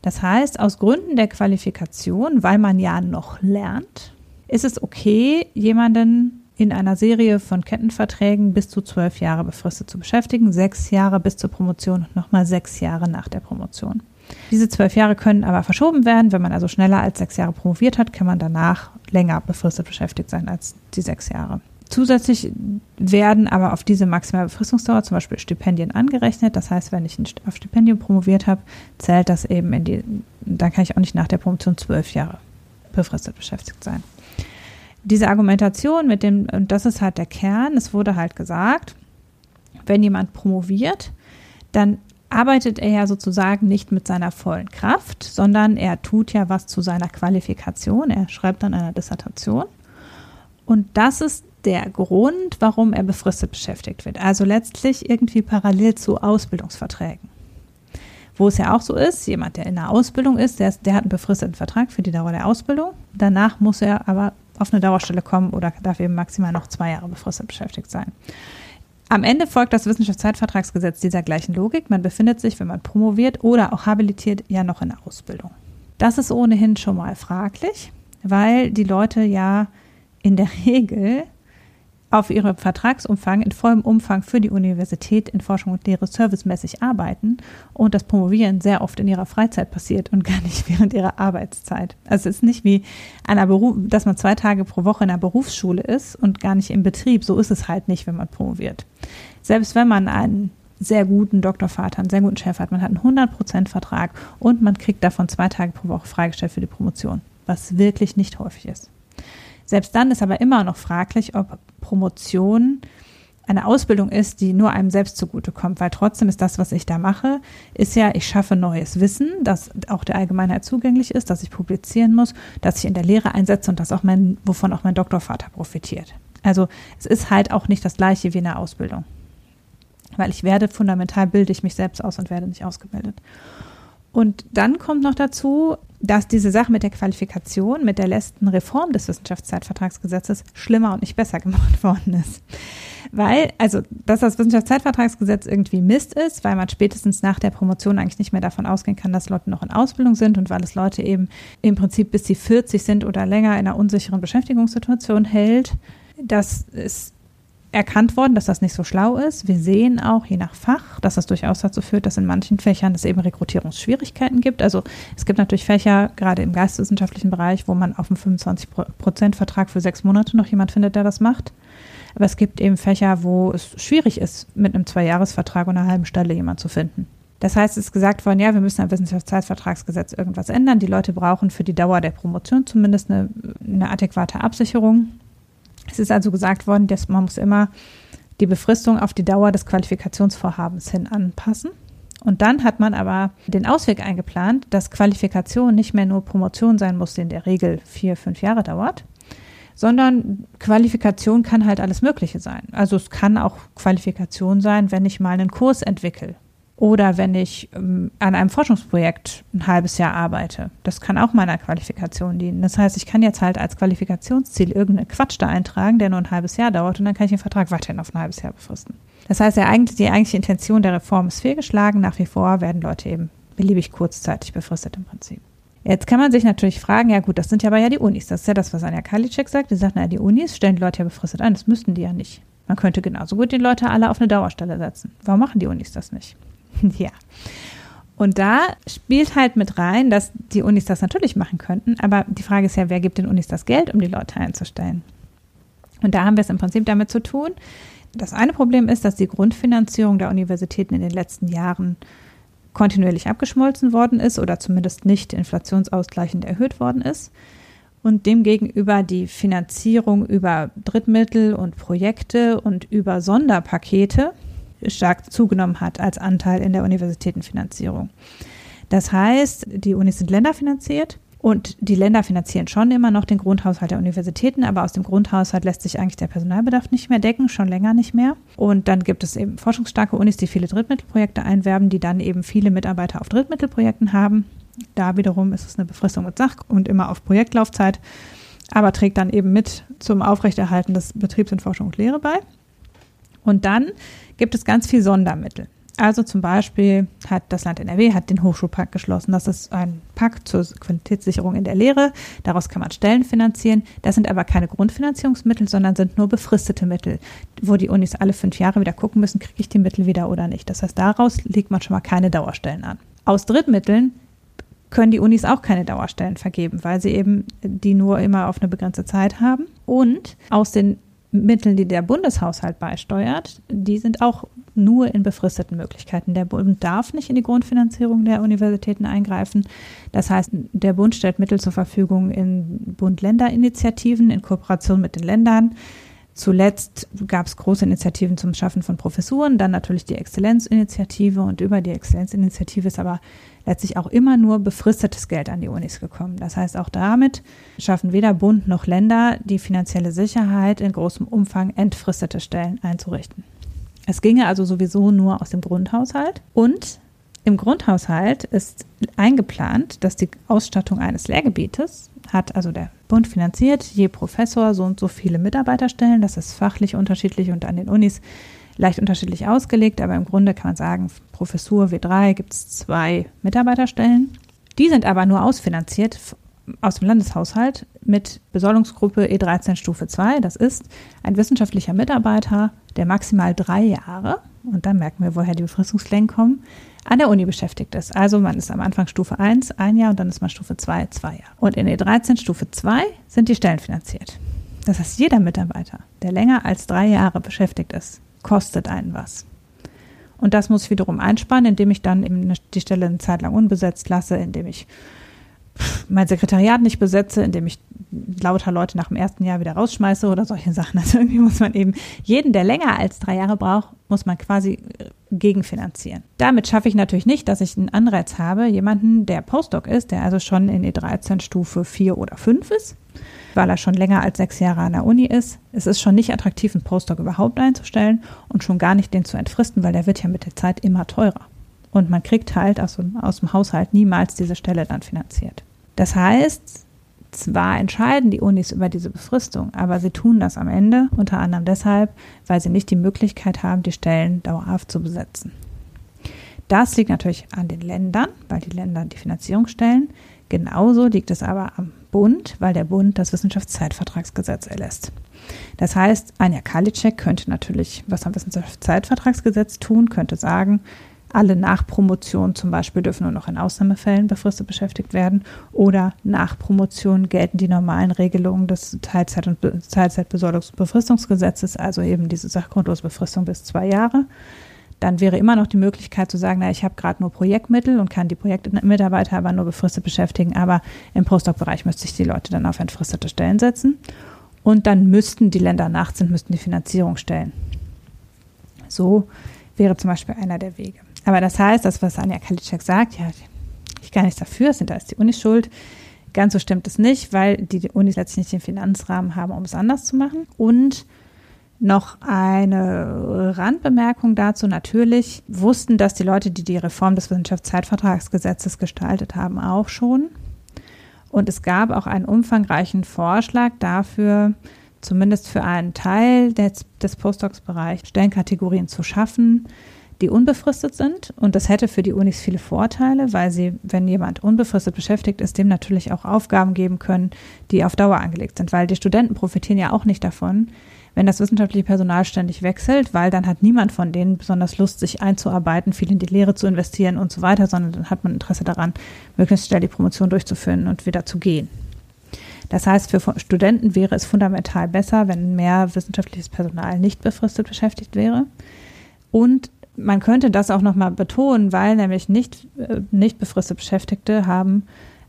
Das heißt, aus Gründen der Qualifikation, weil man ja noch lernt, ist es okay, jemanden in einer Serie von Kettenverträgen bis zu zwölf Jahre befristet zu beschäftigen, sechs Jahre bis zur Promotion und nochmal sechs Jahre nach der Promotion. Diese zwölf Jahre können aber verschoben werden. Wenn man also schneller als sechs Jahre promoviert hat, kann man danach länger befristet beschäftigt sein als die sechs Jahre. Zusätzlich werden aber auf diese maximale Befristungsdauer zum Beispiel Stipendien angerechnet. Das heißt, wenn ich auf Stipendium promoviert habe, zählt das eben in die, dann kann ich auch nicht nach der Promotion zwölf Jahre befristet beschäftigt sein. Diese Argumentation mit dem, und das ist halt der Kern, es wurde halt gesagt, wenn jemand promoviert, dann arbeitet er ja sozusagen nicht mit seiner vollen Kraft, sondern er tut ja was zu seiner Qualifikation. Er schreibt dann eine Dissertation. Und das ist der Grund, warum er befristet beschäftigt wird. Also letztlich irgendwie parallel zu Ausbildungsverträgen. Wo es ja auch so ist, jemand, der in der Ausbildung ist, der, der hat einen befristeten Vertrag für die Dauer der Ausbildung. Danach muss er aber auf eine Dauerstelle kommen oder darf eben maximal noch zwei Jahre befristet beschäftigt sein. Am Ende folgt das Wissenschaftszeitvertragsgesetz dieser gleichen Logik. Man befindet sich, wenn man promoviert oder auch habilitiert, ja noch in der Ausbildung. Das ist ohnehin schon mal fraglich, weil die Leute ja in der *laughs* Regel auf ihrem Vertragsumfang in vollem Umfang für die Universität in Forschung und Lehre servicemäßig arbeiten und das Promovieren sehr oft in ihrer Freizeit passiert und gar nicht *laughs* während ihrer Arbeitszeit. Also es ist nicht wie einer Beruf, dass man zwei Tage pro Woche in einer Berufsschule ist und gar nicht im Betrieb. So ist es halt nicht, wenn man promoviert. Selbst wenn man einen sehr guten Doktorvater, einen sehr guten Chef hat, man hat einen 100% Vertrag und man kriegt davon zwei Tage pro Woche freigestellt für die Promotion, was wirklich nicht häufig ist. Selbst dann ist aber immer noch fraglich, ob Promotion eine Ausbildung ist, die nur einem selbst zugutekommt, weil trotzdem ist das, was ich da mache, ist ja, ich schaffe neues Wissen, das auch der Allgemeinheit zugänglich ist, dass ich publizieren muss, dass ich in der Lehre einsetze und das auch mein, wovon auch mein Doktorvater profitiert. Also es ist halt auch nicht das gleiche wie eine Ausbildung. Weil ich werde fundamental bilde ich mich selbst aus und werde nicht ausgebildet. Und dann kommt noch dazu, dass diese Sache mit der Qualifikation, mit der letzten Reform des Wissenschaftszeitvertragsgesetzes schlimmer und nicht besser gemacht *laughs* worden ist. Weil, also, dass das Wissenschaftszeitvertragsgesetz irgendwie Mist ist, weil man spätestens nach der Promotion eigentlich nicht mehr davon ausgehen kann, dass Leute noch in Ausbildung sind und weil es Leute eben im Prinzip bis sie 40 sind oder länger in einer unsicheren Beschäftigungssituation hält, das ist erkannt worden, dass das nicht so schlau ist. Wir sehen auch je nach Fach, dass das durchaus dazu führt, dass in manchen Fächern es eben Rekrutierungsschwierigkeiten gibt. Also es gibt natürlich Fächer, gerade im geisteswissenschaftlichen Bereich, wo man auf einem 25-Prozent-Vertrag für sechs Monate noch jemand findet, der das macht. Aber es gibt eben Fächer, wo es schwierig ist, mit einem Zweijahresvertrag und einer halben Stelle jemand zu finden. Das heißt, es ist gesagt worden, ja, wir müssen am Wissenschaftszeitvertragsgesetz irgendwas ändern. Die Leute brauchen für die Dauer der Promotion zumindest eine, eine adäquate Absicherung. Es ist also gesagt worden, dass man muss immer die Befristung auf die Dauer des Qualifikationsvorhabens hin anpassen. Und dann hat man aber den Ausweg eingeplant, dass Qualifikation nicht mehr nur Promotion sein muss, die in der Regel vier, fünf Jahre dauert, sondern Qualifikation kann halt alles Mögliche sein. Also es kann auch Qualifikation sein, wenn ich mal einen Kurs entwickle oder wenn ich ähm, an einem Forschungsprojekt ein halbes Jahr arbeite. Das kann auch meiner Qualifikation dienen. Das heißt, ich kann jetzt halt als Qualifikationsziel irgendeinen Quatsch da eintragen, der nur ein halbes Jahr dauert und dann kann ich den Vertrag weiterhin auf ein halbes Jahr befristen. Das heißt, die eigentliche Intention der Reform ist fehlgeschlagen. Nach wie vor werden Leute eben beliebig kurzzeitig befristet im Prinzip. Jetzt kann man sich natürlich fragen, ja gut, das sind ja aber ja die Unis. Das ist ja das, was Anja Karliczek sagt. Die sagt, naja, die Unis stellen die Leute ja befristet ein. Das müssten die ja nicht. Man könnte genauso gut die Leute alle auf eine Dauerstelle setzen. Warum machen die Unis das nicht? *laughs* ja. Und da spielt halt mit rein, dass die Unis das natürlich machen könnten, aber die Frage ist ja, wer gibt den Unis das Geld, um die Leute einzustellen? Und da haben wir es im Prinzip damit zu tun. Das eine Problem ist, dass die Grundfinanzierung der Universitäten in den letzten Jahren kontinuierlich abgeschmolzen worden ist oder zumindest nicht inflationsausgleichend erhöht worden ist. Und demgegenüber die Finanzierung über Drittmittel und Projekte und über Sonderpakete, stark zugenommen hat als Anteil in der Universitätenfinanzierung. Das heißt, die Unis sind länderfinanziert und die Länder finanzieren schon immer noch den Grundhaushalt der Universitäten, aber aus dem Grundhaushalt lässt sich eigentlich der Personalbedarf nicht mehr decken, schon länger nicht mehr. Und dann gibt es eben forschungsstarke Unis, die viele Drittmittelprojekte einwerben, die dann eben viele Mitarbeiter auf Drittmittelprojekten haben. Da wiederum ist es eine Befristung mit Sach und immer auf Projektlaufzeit, aber trägt dann eben mit zum Aufrechterhalten des Betriebs in Forschung und Lehre bei. Und dann gibt es ganz viel Sondermittel. Also zum Beispiel hat das Land NRW hat den Hochschulpakt geschlossen. Das ist ein Pakt zur Qualitätssicherung in der Lehre. Daraus kann man Stellen finanzieren. Das sind aber keine Grundfinanzierungsmittel, sondern sind nur befristete Mittel, wo die Unis alle fünf Jahre wieder gucken müssen, kriege ich die Mittel wieder oder nicht. Das heißt, daraus legt man schon mal keine Dauerstellen an. Aus Drittmitteln können die Unis auch keine Dauerstellen vergeben, weil sie eben die nur immer auf eine begrenzte Zeit haben. Und aus den Mitteln, die der Bundeshaushalt beisteuert, die sind auch nur in befristeten Möglichkeiten. Der Bund darf nicht in die Grundfinanzierung der Universitäten eingreifen. Das heißt, der Bund stellt Mittel zur Verfügung in Bund-Länder-Initiativen in Kooperation mit den Ländern. Zuletzt gab es große Initiativen zum Schaffen von Professuren, dann natürlich die Exzellenzinitiative und über die Exzellenzinitiative ist aber letztlich auch immer nur befristetes Geld an die Unis gekommen. Das heißt, auch damit schaffen weder Bund noch Länder die finanzielle Sicherheit in großem Umfang entfristete Stellen einzurichten. Es ginge also sowieso nur aus dem Grundhaushalt und Im Grundhaushalt ist eingeplant, dass die Ausstattung eines Lehrgebietes hat also der Bund finanziert, je Professor so und so viele Mitarbeiterstellen. Das ist fachlich unterschiedlich und an den Unis leicht unterschiedlich ausgelegt, aber im Grunde kann man sagen, Professur W3 gibt es zwei Mitarbeiterstellen. Die sind aber nur ausfinanziert aus dem Landeshaushalt mit Besoldungsgruppe E13 Stufe 2. Das ist ein wissenschaftlicher Mitarbeiter, der maximal drei Jahre, und dann merken wir, woher die Befristungslängen kommen, an der Uni beschäftigt ist. Also man ist am Anfang Stufe 1 ein Jahr und dann ist man Stufe 2 zwei Jahre. Und in E13 Stufe 2 sind die Stellen finanziert. Das heißt, jeder Mitarbeiter, der länger als drei Jahre beschäftigt ist, kostet einen was. Und das muss ich wiederum einsparen, indem ich dann eben die Stelle eine Zeit lang unbesetzt lasse, indem ich mein Sekretariat nicht besetze, indem ich lauter Leute nach dem ersten Jahr wieder rausschmeiße oder solche Sachen. Also irgendwie muss man eben jeden, der länger als drei Jahre braucht, muss man quasi äh, gegenfinanzieren. Damit schaffe ich natürlich nicht, dass ich einen Anreiz habe, jemanden, der Postdoc ist, der also schon in E13 Stufe 4 oder 5 ist, weil er schon länger als sechs Jahre an der Uni ist. Es ist schon nicht attraktiv, einen Postdoc überhaupt einzustellen und schon gar nicht den zu entfristen, weil der wird ja mit der Zeit immer teurer. Und man kriegt halt aus aus dem Haushalt niemals diese Stelle dann finanziert. Das heißt, zwar entscheiden die Unis über diese Befristung, aber sie tun das am Ende unter anderem deshalb, weil sie nicht die Möglichkeit haben, die Stellen dauerhaft zu besetzen. Das liegt natürlich an den Ländern, weil die Länder die Finanzierung stellen. Genauso liegt es aber am Bund, weil der Bund das Wissenschaftszeitvertragsgesetz erlässt. Das heißt, Anja Karliczek könnte natürlich was am Wissenschaftszeitvertragsgesetz tun, könnte sagen, alle nach Promotion zum Beispiel dürfen nur noch in Ausnahmefällen befristet beschäftigt werden oder nach Promotion gelten die normalen Regelungen des Teilzeit- und Be Teilzeitbesoldungs- und Befristungsgesetzes, also eben diese sachgrundlose Befristung bis zwei Jahre. Dann wäre immer noch die Möglichkeit zu sagen, na, ich habe gerade nur Projektmittel und kann die Projektmitarbeiter aber nur befristet beschäftigen, aber im Postdoc-Bereich müsste ich die Leute dann auf entfristete Stellen setzen. Und dann müssten die Länder nachziehen, müssten die Finanzierung stellen. So wäre zum Beispiel einer der Wege. Aber das heißt, das, was Anja Kalitschek sagt, ja, ich gar nichts dafür, sind da ist die Uni schuld. Ganz so stimmt es nicht, weil die Unis letztlich nicht den Finanzrahmen haben, um es anders zu machen. Und noch eine Randbemerkung dazu. Natürlich wussten das die Leute, die die Reform des Wissenschaftszeitvertragsgesetzes gestaltet haben, auch schon. Und es gab auch einen umfangreichen Vorschlag dafür, zumindest für einen Teil des, des Postdocs-Bereichs Stellenkategorien zu schaffen, die unbefristet sind. Und das hätte für die Unis viele Vorteile, weil sie, wenn jemand unbefristet beschäftigt ist, dem natürlich auch Aufgaben geben können, die auf Dauer angelegt sind. Weil die Studenten profitieren ja auch nicht davon, wenn das wissenschaftliche Personal ständig wechselt, weil dann hat niemand von denen besonders Lust, sich einzuarbeiten, viel in die Lehre zu investieren und so weiter, sondern dann hat man Interesse daran, möglichst schnell die Promotion durchzuführen und wieder zu gehen. Das heißt, für Studenten wäre es fundamental besser, wenn mehr wissenschaftliches Personal nicht befristet beschäftigt wäre. Und man könnte das auch nochmal betonen, weil nämlich nicht, äh, nicht befristet Beschäftigte haben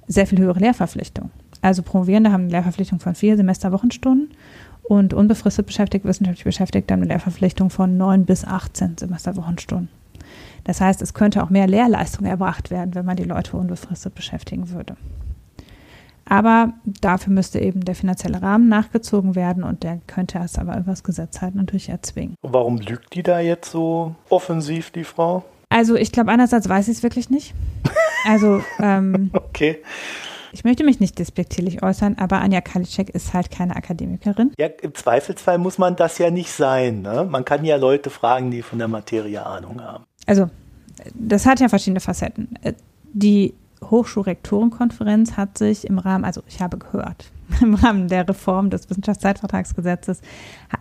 sehr viel höhere Lehrverpflichtung. Also Promovierende haben eine Lehrverpflichtung von vier Semesterwochenstunden und unbefristet beschäftigt, wissenschaftlich beschäftigt, haben eine Lehrverpflichtung von neun bis 18 Semesterwochenstunden. Das heißt, es könnte auch mehr Lehrleistung erbracht werden, wenn man die Leute unbefristet beschäftigen würde. Aber dafür müsste eben der finanzielle Rahmen nachgezogen werden und der könnte es aber übers Gesetz halt natürlich erzwingen. Warum lügt die da jetzt so offensiv, die Frau? Also ich glaube, einerseits weiß ich es wirklich nicht. *laughs* Also ähm, okay. Ich möchte mich nicht despektierlich äußern, aber Anja Kalitschek ist halt keine Akademikerin. Ja, im Zweifelsfall muss man das ja nicht sein. Ne? Man kann ja Leute fragen, die von der Materie Ahnung haben. Also, das hat ja verschiedene Facetten. Die Hochschulrektorenkonferenz hat sich im Rahmen, also ich habe gehört, *laughs* im Rahmen der Reform des Wissenschaftszeitvertragsgesetzes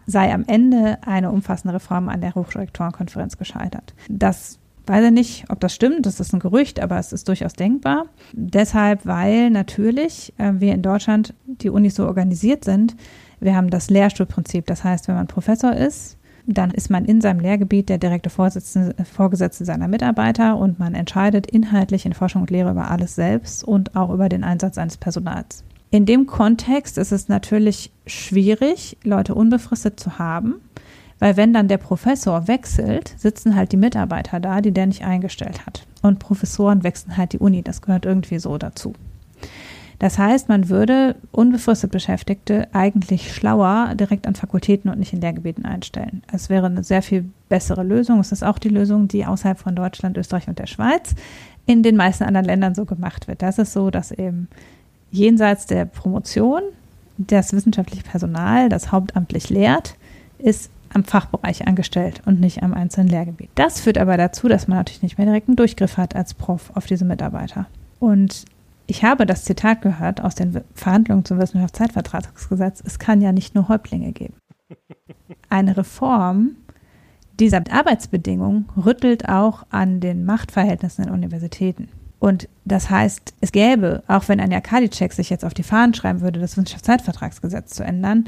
sei am Ende eine umfassende Reform an der Hochschulrektorenkonferenz gescheitert. Das weiß ich nicht, ob das stimmt, das ist ein Gerücht, aber es ist durchaus denkbar. Deshalb, weil natürlich äh, wir in Deutschland die Unis so organisiert sind, wir haben das Lehrstuhlprinzip. Das heißt, wenn man Professor ist, dann ist man in seinem Lehrgebiet der direkte Vorgesetzte seiner Mitarbeiter und man entscheidet inhaltlich in Forschung und Lehre über alles selbst und auch über den Einsatz seines Personals. In dem Kontext ist es natürlich schwierig, Leute unbefristet zu haben, weil wenn dann der Professor wechselt, sitzen halt die Mitarbeiter da, die der nicht eingestellt hat. Und Professoren wechseln halt die Uni, das gehört irgendwie so dazu. Das heißt, man würde unbefristet Beschäftigte eigentlich schlauer direkt an Fakultäten und nicht in Lehrgebieten einstellen. Es wäre eine sehr viel bessere Lösung. Es ist auch die Lösung, die außerhalb von Deutschland, Österreich und der Schweiz in den meisten anderen Ländern so gemacht wird. Das ist so, dass eben jenseits der Promotion das wissenschaftliche Personal, das hauptamtlich lehrt, ist am Fachbereich angestellt und nicht am einzelnen Lehrgebiet. Das führt aber dazu, dass man natürlich nicht mehr direkt einen Durchgriff hat als Prof auf diese Mitarbeiter. Und ich habe das Zitat gehört aus den Verhandlungen zum Wissenschaftszeitvertragsgesetz, es kann ja nicht nur Häuptlinge geben. Eine Reform dieser Arbeitsbedingungen rüttelt auch an den Machtverhältnissen in Universitäten. Und das heißt, es gäbe, auch wenn Anja Karliczek sich jetzt auf die Fahnen schreiben würde, das Wissenschaftszeitvertragsgesetz zu ändern,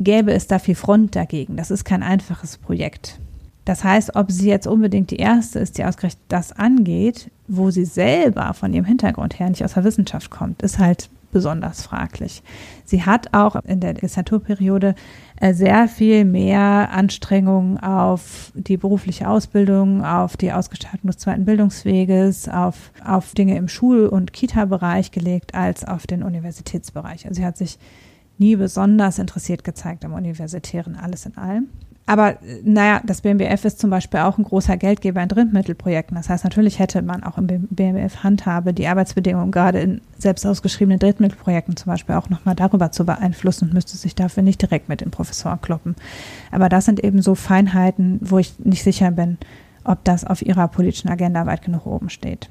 gäbe es da viel Front dagegen. Das ist kein einfaches Projekt. Das heißt, ob sie jetzt unbedingt die Erste ist, die ausgerechnet das angeht, wo sie selber von ihrem Hintergrund her nicht aus der Wissenschaft kommt, ist halt besonders fraglich. Sie hat auch in der Legislaturperiode äh, sehr viel mehr Anstrengungen auf die berufliche Ausbildung, auf die Ausgestaltung des zweiten Bildungsweges, auf, auf Dinge im Schul- und Kita-Bereich gelegt als auf den Universitätsbereich. Also sie hat sich nie besonders interessiert gezeigt am Universitären, alles in allem. Aber naja, das BMBF ist zum Beispiel auch ein großer Geldgeber in Drittmittelprojekten. Das heißt, natürlich hätte man auch im BMBF Handhabe, die Arbeitsbedingungen gerade in selbst ausgeschriebenen Drittmittelprojekten zum Beispiel auch nochmal darüber zu beeinflussen und müsste sich dafür nicht direkt mit den Professoren kloppen. Aber das sind eben so Feinheiten, wo ich nicht sicher bin, ob das auf ihrer politischen Agenda weit genug oben steht.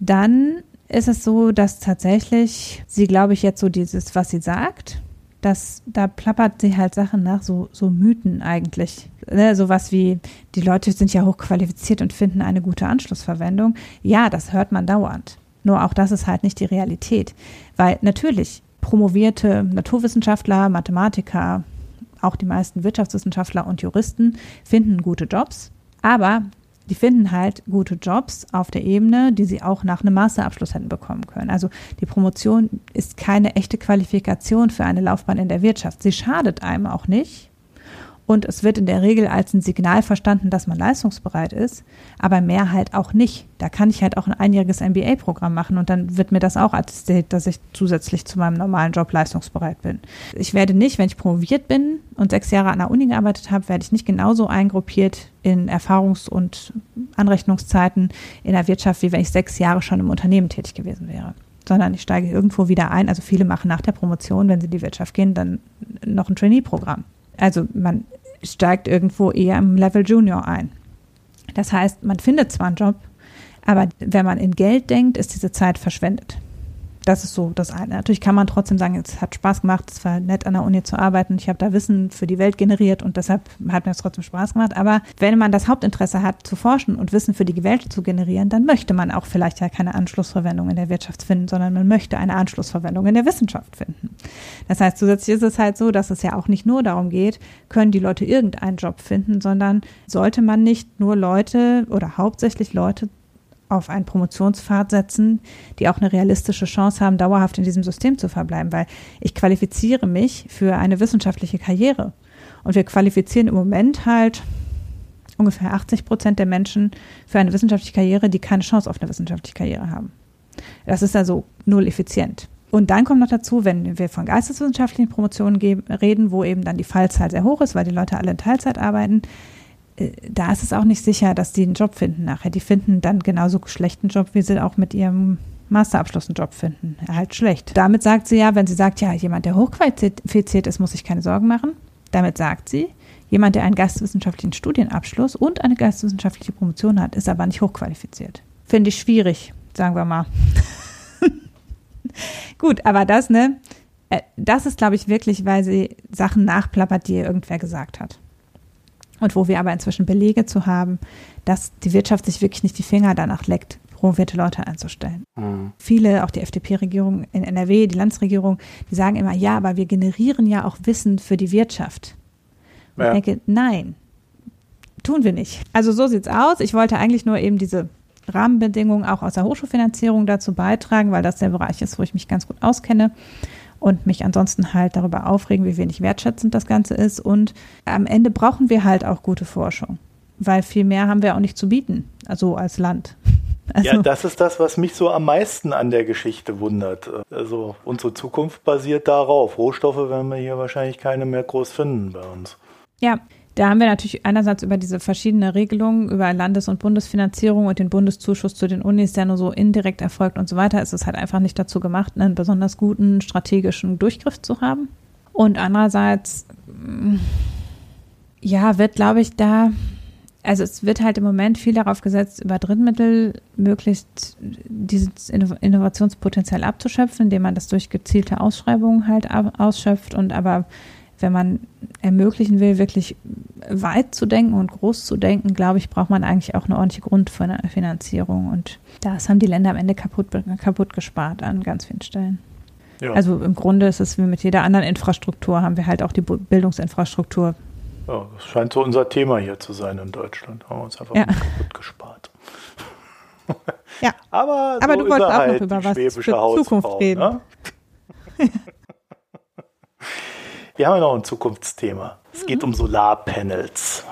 Dann ist es so, dass tatsächlich sie, glaube ich, jetzt so dieses, was sie sagt, dass da plappert sie halt Sachen nach, so, so Mythen eigentlich. Ne, sowas wie, die Leute sind ja hochqualifiziert und finden eine gute Anschlussverwendung. Ja, das hört man dauernd. Nur auch das ist halt nicht die Realität. Weil natürlich promovierte Naturwissenschaftler, Mathematiker, auch die meisten Wirtschaftswissenschaftler und Juristen finden gute Jobs. Aber die finden halt gute Jobs auf der Ebene, die sie auch nach einem Masterabschluss hätten bekommen können. Also die Promotion ist keine echte Qualifikation für eine Laufbahn in der Wirtschaft. Sie schadet einem auch nicht, und es wird in der Regel als ein Signal verstanden, dass man leistungsbereit ist, aber mehr halt auch nicht. Da kann ich halt auch ein einjähriges MBA-Programm machen und dann wird mir das auch attestiert, dass ich zusätzlich zu meinem normalen Job leistungsbereit bin. Ich werde nicht, wenn ich promoviert bin und sechs Jahre an der Uni gearbeitet habe, werde ich nicht genauso eingruppiert in Erfahrungs- und Anrechnungszeiten in der Wirtschaft, wie wenn ich sechs Jahre schon im Unternehmen tätig gewesen wäre sondern ich steige irgendwo wieder ein. Also viele machen nach der Promotion, wenn sie in die Wirtschaft gehen, dann noch ein Trainee-Programm. Also man steigt irgendwo eher im Level Junior ein. Das heißt, man findet zwar einen Job, aber wenn man in Geld denkt, ist diese Zeit verschwendet. Das ist so das eine. Natürlich kann man trotzdem sagen, es hat Spaß gemacht, es war nett an der Uni zu arbeiten, ich habe da Wissen für die Welt generiert und deshalb hat mir es trotzdem Spaß gemacht. Aber wenn man das Hauptinteresse hat, zu forschen und Wissen für die Welt zu generieren, dann möchte man auch vielleicht ja keine Anschlussverwendung in der Wirtschaft finden, sondern man möchte eine Anschlussverwendung in der Wissenschaft finden. Das heißt, zusätzlich ist es halt so, dass es ja auch nicht nur darum geht, können die Leute irgendeinen Job finden, sondern sollte man nicht nur Leute oder hauptsächlich Leute auf einen Promotionspfad setzen, die auch eine realistische Chance haben, dauerhaft in diesem System zu verbleiben, weil ich qualifiziere mich für eine wissenschaftliche Karriere. Und wir qualifizieren im Moment halt ungefähr 80 Prozent der Menschen für eine wissenschaftliche Karriere, die keine Chance auf eine wissenschaftliche Karriere haben. Das ist also null effizient. Und dann kommt noch dazu, wenn wir von geisteswissenschaftlichen Promotionen reden, wo eben dann die Fallzahl sehr hoch ist, weil die Leute alle in Teilzeit arbeiten, da ist es auch nicht sicher, dass die einen Job finden nachher. Die finden dann genauso schlechten Job, wie sie auch mit ihrem Masterabschluss einen Job finden. Halt schlecht. Damit sagt sie ja, wenn sie sagt, ja, jemand, der hochqualifiziert ist, muss sich keine Sorgen machen. Damit sagt sie, jemand, der einen geisteswissenschaftlichen Studienabschluss und eine geisteswissenschaftliche Promotion hat, ist aber nicht hochqualifiziert. Finde ich schwierig, sagen wir mal. *laughs* Gut, aber das, ne, äh, das ist, glaube ich, wirklich, weil sie Sachen nachplappert, die ihr irgendwer gesagt hat und wo wir aber inzwischen Belege zu haben, dass die Wirtschaft sich wirklich nicht die Finger danach leckt, promovierte Leute einzustellen. Mhm. Viele, auch die FDP-Regierung in NRW, die Landesregierung, die sagen immer, ja, aber wir generieren ja auch Wissen für die Wirtschaft. Und ja. ich denke, nein, tun wir nicht. Also so sieht's aus. Ich wollte eigentlich nur eben diese Rahmenbedingungen auch aus der Hochschulfinanzierung dazu beitragen, weil das der Bereich ist, wo ich mich ganz gut auskenne und mich ansonsten halt darüber aufregen, wie wenig wertschätzend das Ganze ist. Und am Ende brauchen wir halt auch gute Forschung, weil viel mehr haben wir auch nicht zu bieten, also als Land. *laughs* Also ja, das ist das, was mich so am meisten an der Geschichte wundert. Also unsere Zukunft basiert darauf. Rohstoffe werden wir hier wahrscheinlich keine mehr groß finden bei uns. Ja, da haben wir natürlich einerseits über diese verschiedenen Regelungen, über Landes- und Bundesfinanzierung und den Bundeszuschuss zu den Unis, der nur so indirekt erfolgt und so weiter, ist es halt einfach nicht dazu gemacht, einen besonders guten strategischen Durchgriff zu haben. Und andererseits, mm, ja, wird, glaube ich, da also es wird halt im Moment viel darauf gesetzt, über Drittmittel möglichst dieses Innovationspotenzial abzuschöpfen, indem man das durch gezielte Ausschreibungen halt ausschöpft. Und aber wenn man ermöglichen will, wirklich weit zu denken und groß zu denken, glaube ich, braucht man eigentlich auch eine ordentliche Grundfinanzierung. Und das haben die Länder am Ende kaputt, kaputt gespart an ganz vielen Stellen. Ja. Also im Grunde ist es wie mit jeder anderen Infrastruktur, haben wir halt auch die Bildungsinfrastruktur ja, das scheint so unser Thema hier zu sein in Deutschland. Haben wir uns einfach ja. kaputt gespart. ja. *laughs* Aber, Aber du wolltest auch halt noch über was für Hausfrau, Zukunft reden. Ne? *laughs* wir haben ja noch ein Zukunftsthema. Es mhm. geht um Solarpanels.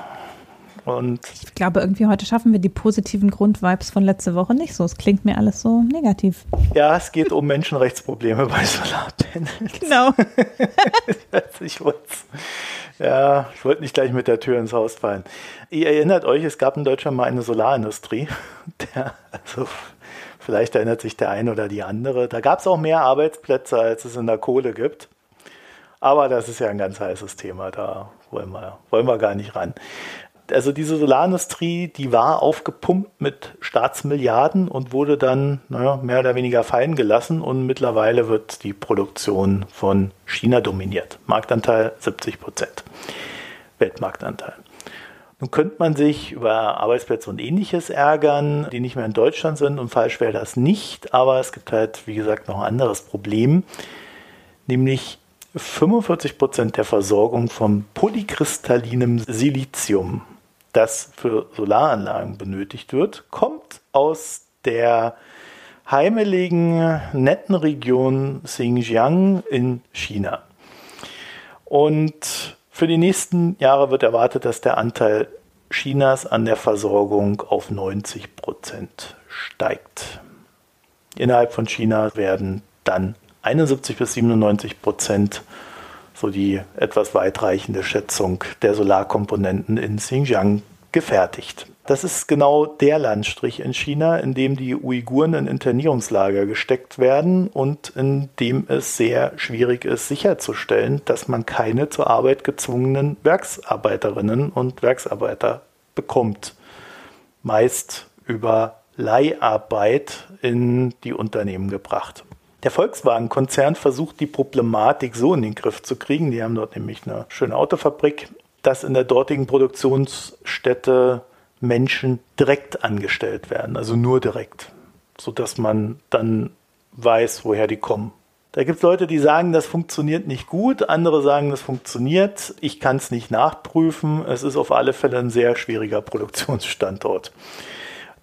Und ich glaube, irgendwie heute schaffen wir die positiven Grundvibes von letzte Woche nicht so. Es klingt mir alles so negativ. Ja, es geht um Menschenrechtsprobleme bei Solarpanels. Genau. *laughs* ich wollte ja, ich wollte nicht gleich mit der Tür ins Haus fallen. Ihr erinnert euch, es gab in Deutschland mal eine Solarindustrie. *laughs* Der, also vielleicht erinnert sich der eine oder die andere. Da gab es auch mehr Arbeitsplätze, als es in der Kohle gibt. Aber das ist ja ein ganz heißes Thema, da wollen wir, wollen wir gar nicht ran also diese Solarindustrie, die war aufgepumpt mit Staatsmilliarden und wurde dann naja, mehr oder weniger fallen gelassen und mittlerweile wird die Produktion von China dominiert. Marktanteil 70 Prozent. Weltmarktanteil. Nun könnte man sich über Arbeitsplätze und ähnliches ärgern, die nicht mehr in Deutschland sind und falsch wäre das nicht, aber es gibt halt, wie gesagt, noch ein anderes Problem, nämlich 45 Prozent der Versorgung von polykristallinem Silizium das für Solaranlagen benötigt wird, kommt aus der heimeligen, netten Region Xinjiang in China. Und für die nächsten Jahre wird erwartet, dass der Anteil Chinas an der Versorgung auf 90 Prozent steigt. Innerhalb von China werden dann 71 bis 97 Prozent so die etwas weitreichende Schätzung der Solarkomponenten in Xinjiang gefertigt. Das ist genau der Landstrich in China, in dem die Uiguren in Internierungslager gesteckt werden und in dem es sehr schwierig ist, sicherzustellen, dass man keine zur Arbeit gezwungenen Werksarbeiterinnen und Werksarbeiter bekommt. Meist über Leiharbeit in die Unternehmen gebracht. Der Volkswagen-Konzern versucht die Problematik so in den Griff zu kriegen. Die haben dort nämlich eine schöne Autofabrik, dass in der dortigen Produktionsstätte Menschen direkt angestellt werden, also nur direkt, sodass man dann weiß, woher die kommen. Da gibt es Leute, die sagen, das funktioniert nicht gut, andere sagen, das funktioniert. Ich kann es nicht nachprüfen. Es ist auf alle Fälle ein sehr schwieriger Produktionsstandort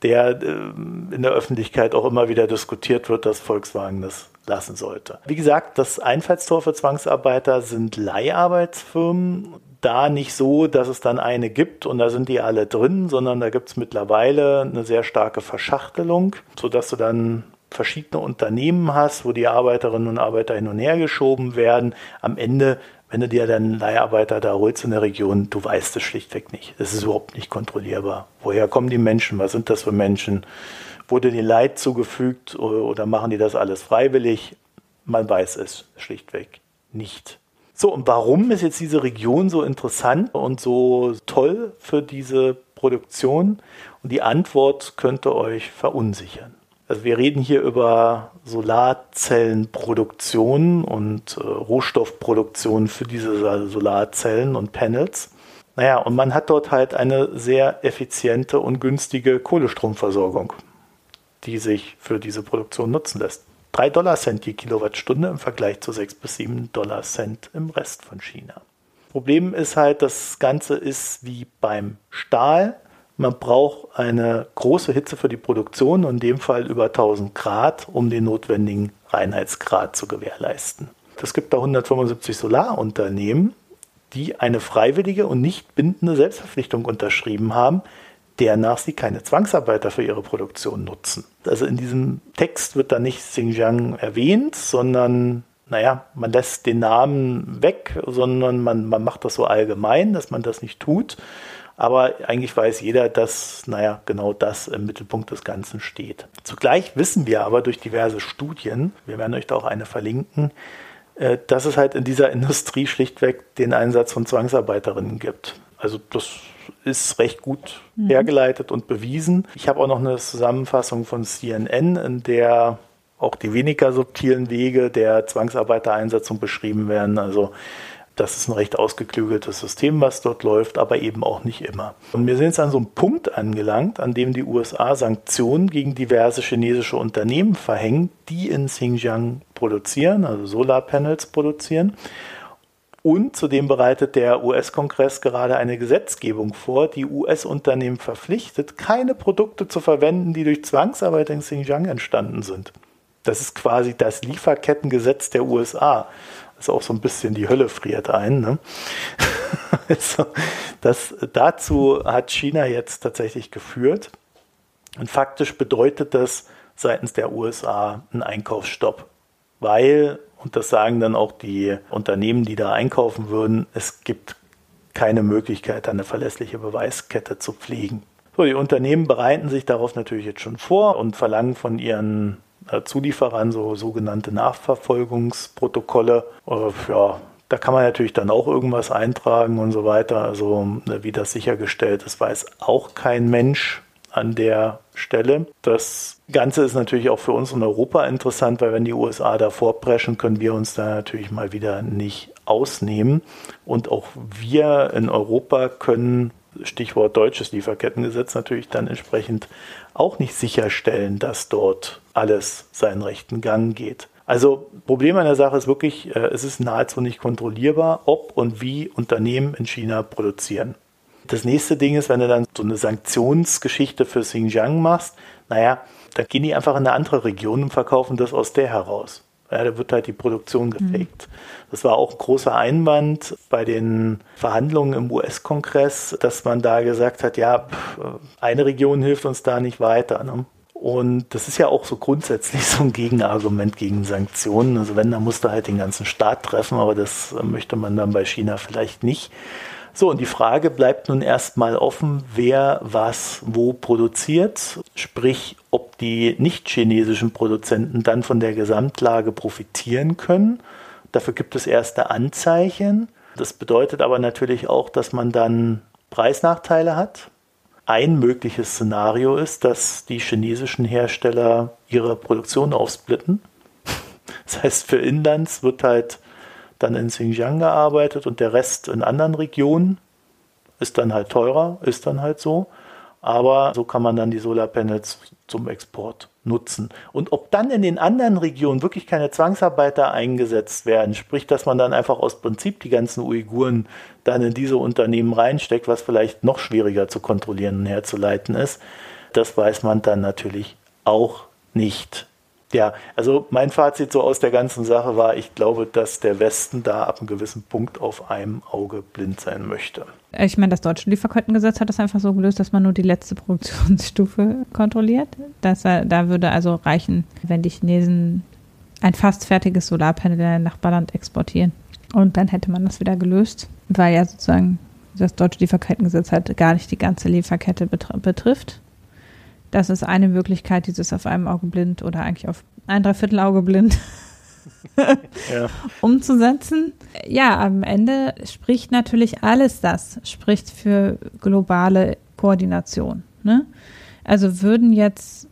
der äh, in der Öffentlichkeit auch immer wieder diskutiert wird, dass Volkswagen das lassen sollte. Wie gesagt, das Einfallstor für Zwangsarbeiter sind Leiharbeitsfirmen. Da nicht so, dass es dann eine gibt und da sind die alle drin, sondern da gibt es mittlerweile eine sehr starke Verschachtelung, sodass du dann verschiedene Unternehmen hast, wo die Arbeiterinnen und Arbeiter hin und her geschoben werden. Am Ende wenn du dir dann Leiharbeiter da holst in der Region, du weißt es schlichtweg nicht. Es ist überhaupt nicht kontrollierbar. Woher kommen die Menschen? Was sind das für Menschen? Wurde denen Leid zugefügt oder machen die das alles freiwillig? Man weiß es schlichtweg nicht. So, und warum ist jetzt diese Region so interessant und so toll für diese Produktion? Und die Antwort könnte euch verunsichern. Also wir reden hier über Solarzellenproduktion und äh, Rohstoffproduktion für diese Solarzellen und Panels. Naja, und man hat dort halt eine sehr effiziente und günstige Kohlestromversorgung, die sich für diese Produktion nutzen lässt. 3 Dollar Cent je Kilowattstunde im Vergleich zu 6 bis 7 Dollar Cent im Rest von China. Problem ist halt, das Ganze ist wie beim Stahl man braucht eine große Hitze für die Produktion, in dem Fall über 1000 Grad, um den notwendigen Reinheitsgrad zu gewährleisten. Es gibt da 175 Solarunternehmen, die eine freiwillige und nicht bindende Selbstverpflichtung unterschrieben haben, der nach sie keine Zwangsarbeiter für ihre Produktion nutzen. Also in diesem Text wird da nicht Xinjiang erwähnt, sondern naja, man lässt den Namen weg, sondern man, man macht das so allgemein, dass man das nicht tut. Aber eigentlich weiß jeder, dass, naja, genau das im Mittelpunkt des Ganzen steht. Zugleich wissen wir aber durch diverse Studien, wir werden euch da auch eine verlinken, äh, dass es halt in dieser *laughs* Industrie schlichtweg den Einsatz von Zwangsarbeiterinnen gibt. Also das ist recht gut mhm. hergeleitet und bewiesen. Ich habe auch noch eine Zusammenfassung von CNN, in der auch die weniger subtilen Wege der Zwangsarbeitereinsetzung beschrieben werden. Also das ist ein recht ausgeklügeltes System, was dort läuft, aber eben auch nicht immer. Und wir sind jetzt an so einem Punkt angelangt, an dem die USA Sanktionen gegen diverse chinesische Unternehmen verhängen, die in Xinjiang produzieren, also Solarpanels produzieren. Und zudem bereitet der US-Kongress gerade eine Gesetzgebung vor, die US-Unternehmen verpflichtet, keine Produkte zu verwenden, die durch Zwangsarbeit in Xinjiang entstanden sind. Das ist quasi das Lieferkettengesetz der USA ist auch so ein bisschen die Hölle friert ein. Ne? *laughs* also das, dazu hat China jetzt tatsächlich geführt. Und faktisch bedeutet das seitens der USA einen Einkaufsstopp, weil, und das sagen dann auch die Unternehmen, die da einkaufen würden, es gibt keine Möglichkeit, eine verlässliche Beweiskette zu pflegen. So, die Unternehmen bereiten sich darauf natürlich jetzt schon vor und verlangen von ihren Zulieferern so sogenannte Nachverfolgungsprotokolle. Äh, ja, da kann man natürlich dann auch irgendwas eintragen und so weiter. Also äh, wie das sichergestellt ist, weiß auch kein Mensch an der Stelle. Das Ganze ist natürlich auch für uns in Europa interessant, weil wenn die USA da vorpreschen, können wir uns da natürlich mal wieder nicht ausnehmen. Und auch wir in Europa können Stichwort deutsches Lieferkettengesetz natürlich dann entsprechend auch nicht sicherstellen, dass dort alles seinen rechten Gang geht. Also Problem an der Sache ist wirklich, äh, es ist nahezu nicht kontrollierbar, ob und wie Unternehmen in China produzieren. Das nächste Ding ist, wenn du dann so eine Sanktionsgeschichte für Xinjiang machst, naja, dann gehen die einfach in eine andere Region und verkaufen das aus der heraus. Ja, da wird halt die Produktion gefaked. Mhm. Das war auch ein großer Einwand bei den Verhandlungen im US-Kongress, dass man da gesagt hat, ja, eine Region hilft uns da nicht weiter. Ne? Und das ist ja auch so grundsätzlich *laughs* so ein Gegenargument gegen Sanktionen. Also wenn, dann musst du halt den ganzen Staat treffen, aber das möchte man dann bei China vielleicht nicht. So, und die Frage bleibt nun erstmal offen, wer was wo produziert, sprich, ob die nicht chinesischen Produzenten dann von der Gesamtlage profitieren können. Dafür gibt es erste Anzeichen. Das bedeutet aber natürlich auch, dass man dann Preisnachteile hat. Ein mögliches Szenario ist, dass die chinesischen Hersteller ihre Produktion aufsplitten. Das heißt, für Inlands wird halt dann in Xinjiang gearbeitet und der Rest in anderen Regionen. Ist dann halt teurer, ist dann halt so. Aber so kann man dann die Solarpanels zum Export nutzen. Und ob dann in den anderen Regionen wirklich keine Zwangsarbeiter eingesetzt werden, sprich, dass man dann einfach aus Prinzip die ganzen Uiguren dann in diese Unternehmen reinsteckt, was vielleicht noch schwieriger zu kontrollieren und herzuleiten ist, das weiß man dann natürlich auch nicht. Ja, also mein Fazit so aus der ganzen Sache war, ich glaube, dass der Westen da ab einem gewissen Punkt auf einem Auge blind sein möchte. Ich meine, das deutsche Lieferkettengesetz hat das einfach so gelöst, dass man nur die letzte Produktionsstufe *laughs* kontrolliert. Das, da würde also reichen, wenn die Chinesen ein fast fertiges Solarpanel nach Balland exportieren. Und dann hätte man das wieder gelöst, weil ja sozusagen das deutsche Lieferkettengesetz halt gar nicht die ganze Lieferkette betrifft. Das ist eine Möglichkeit, dieses auf einem Auge blind oder eigentlich auf ein Dreiviertelauge blind *laughs* ja. umzusetzen. Ja, am Ende spricht natürlich alles das, spricht für globale Koordination. Ne? Also würden jetzt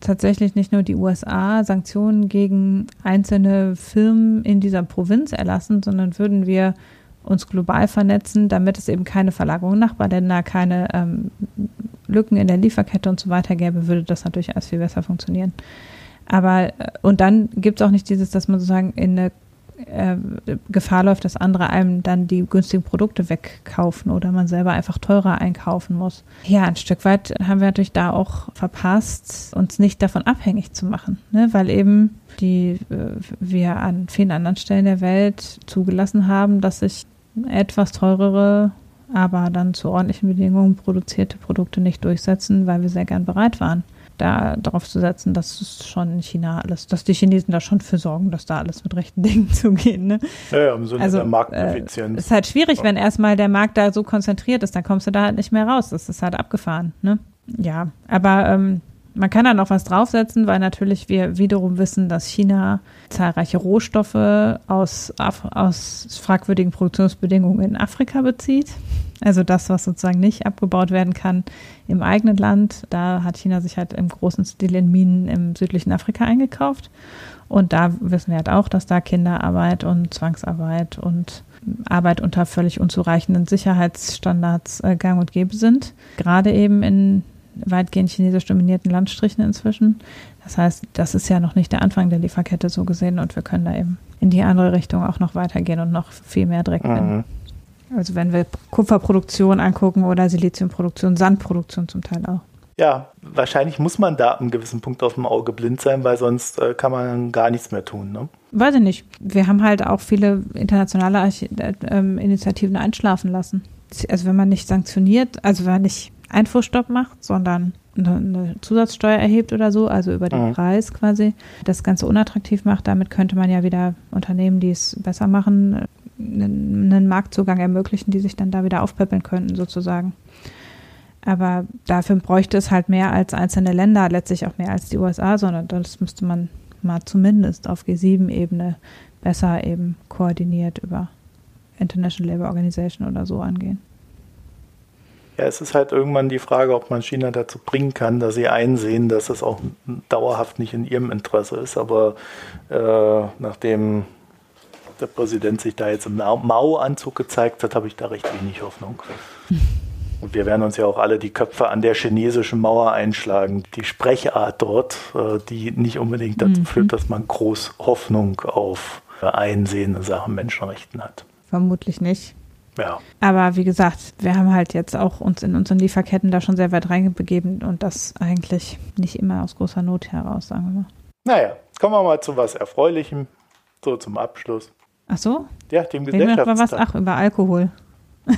tatsächlich nicht nur die USA Sanktionen gegen einzelne Firmen in dieser Provinz erlassen, sondern würden wir uns global vernetzen, damit es eben keine Verlagerung Nachbarländer, keine ähm, Lücken in der Lieferkette und so weiter gäbe, würde das natürlich alles viel besser funktionieren. Aber, äh, und dann gibt es auch nicht dieses, dass man sozusagen in eine äh, Gefahr läuft, dass andere einem dann die günstigen Produkte wegkaufen oder man selber einfach teurer einkaufen muss. Ja, ein Stück weit haben wir natürlich da auch verpasst, uns nicht davon abhängig zu machen, ne? weil eben die äh, wir an vielen anderen Stellen der Welt zugelassen haben, dass sich etwas teurere aber dann zu ordentlichen Bedingungen produzierte Produkte nicht durchsetzen, weil wir sehr gern bereit waren, da darauf zu setzen, dass es schon in China alles, dass die Chinesen da schon für sorgen, dass da alles mit rechten *laughs* Dingen zugeht. Ne? Ja, ja, im Sinne Also, der Markteffizienz. Äh, ist halt schwierig, wenn erstmal der Markt da so konzentriert ist, dann kommst du da halt nicht mehr raus. Das ist halt abgefahren. Ne? Ja, aber ähm, man kann da noch was draufsetzen, weil natürlich wir wiederum wissen, dass China zahlreiche Rohstoffe aus, Af aus fragwürdigen Produktionsbedingungen in Afrika bezieht. Also das, was sozusagen nicht abgebaut werden kann im eigenen Land. Da hat China sich halt im großen Stil in Minen im südlichen Afrika eingekauft. Und da wissen wir halt auch, dass da Kinderarbeit und Zwangsarbeit und Arbeit unter völlig unzureichenden Sicherheitsstandards äh, gang und gäbe sind. Gerade eben in weitgehend chinesisch dominierten Landstrichen inzwischen. Das heißt, das ist ja noch nicht der Anfang der Lieferkette so gesehen und wir können da eben in die andere Richtung auch noch weitergehen und noch viel mehr Dreck gewinnen. Mhm. Also wenn wir Kupferproduktion angucken oder Siliziumproduktion, Sandproduktion zum Teil auch. Ja, wahrscheinlich muss man da am gewissen Punkt auf dem Auge blind sein, weil sonst äh, kann man gar nichts mehr tun. Ne? Weiß ich nicht. Wir haben halt auch viele internationale Archi äh, ähm, Initiativen einschlafen lassen. Also wenn man nicht sanktioniert, also wenn man nicht Einfuhrstopp macht, sondern eine, Zusatzsteuer erhebt oder so, also über den Mhm. Preis quasi, das Ganze unattraktiv macht, damit könnte man ja wieder Unternehmen, die es besser machen, einen, Marktzugang ermöglichen, die sich dann da wieder aufpäppeln könnten sozusagen. Aber dafür bräuchte es halt mehr als einzelne Länder, letztlich auch mehr als die USA, sondern das müsste man mal zumindest auf G7-Ebene besser eben koordiniert über International Labour Organization oder so angehen. Ja, es ist halt irgendwann die Frage, ob man China dazu bringen kann, dass sie einsehen, dass es auch dauerhaft nicht in ihrem Interesse ist. Aber äh, nachdem der Präsident sich da jetzt im Mao- Mao-Anzug gezeigt hat, habe ich da recht wenig Hoffnung. *laughs* Und wir werden uns ja auch alle die Köpfe an der chinesischen Mauer einschlagen. Die Sprechart dort, äh, die nicht unbedingt dazu Mhm. führt, dass man groß Hoffnung auf Einsehen in Sachen Menschenrechten hat. Vermutlich nicht. Ja. Aber wie gesagt, wir haben halt jetzt auch uns in unseren Lieferketten da schon sehr weit reingebegeben und das eigentlich nicht immer aus großer Not heraus, sagen wir mal. Naja, kommen wir mal zu was Erfreulichem, so zum Abschluss. Ach so? Ja, dem über was? Gesellschaftstag. Ach, über Alkohol. *laughs*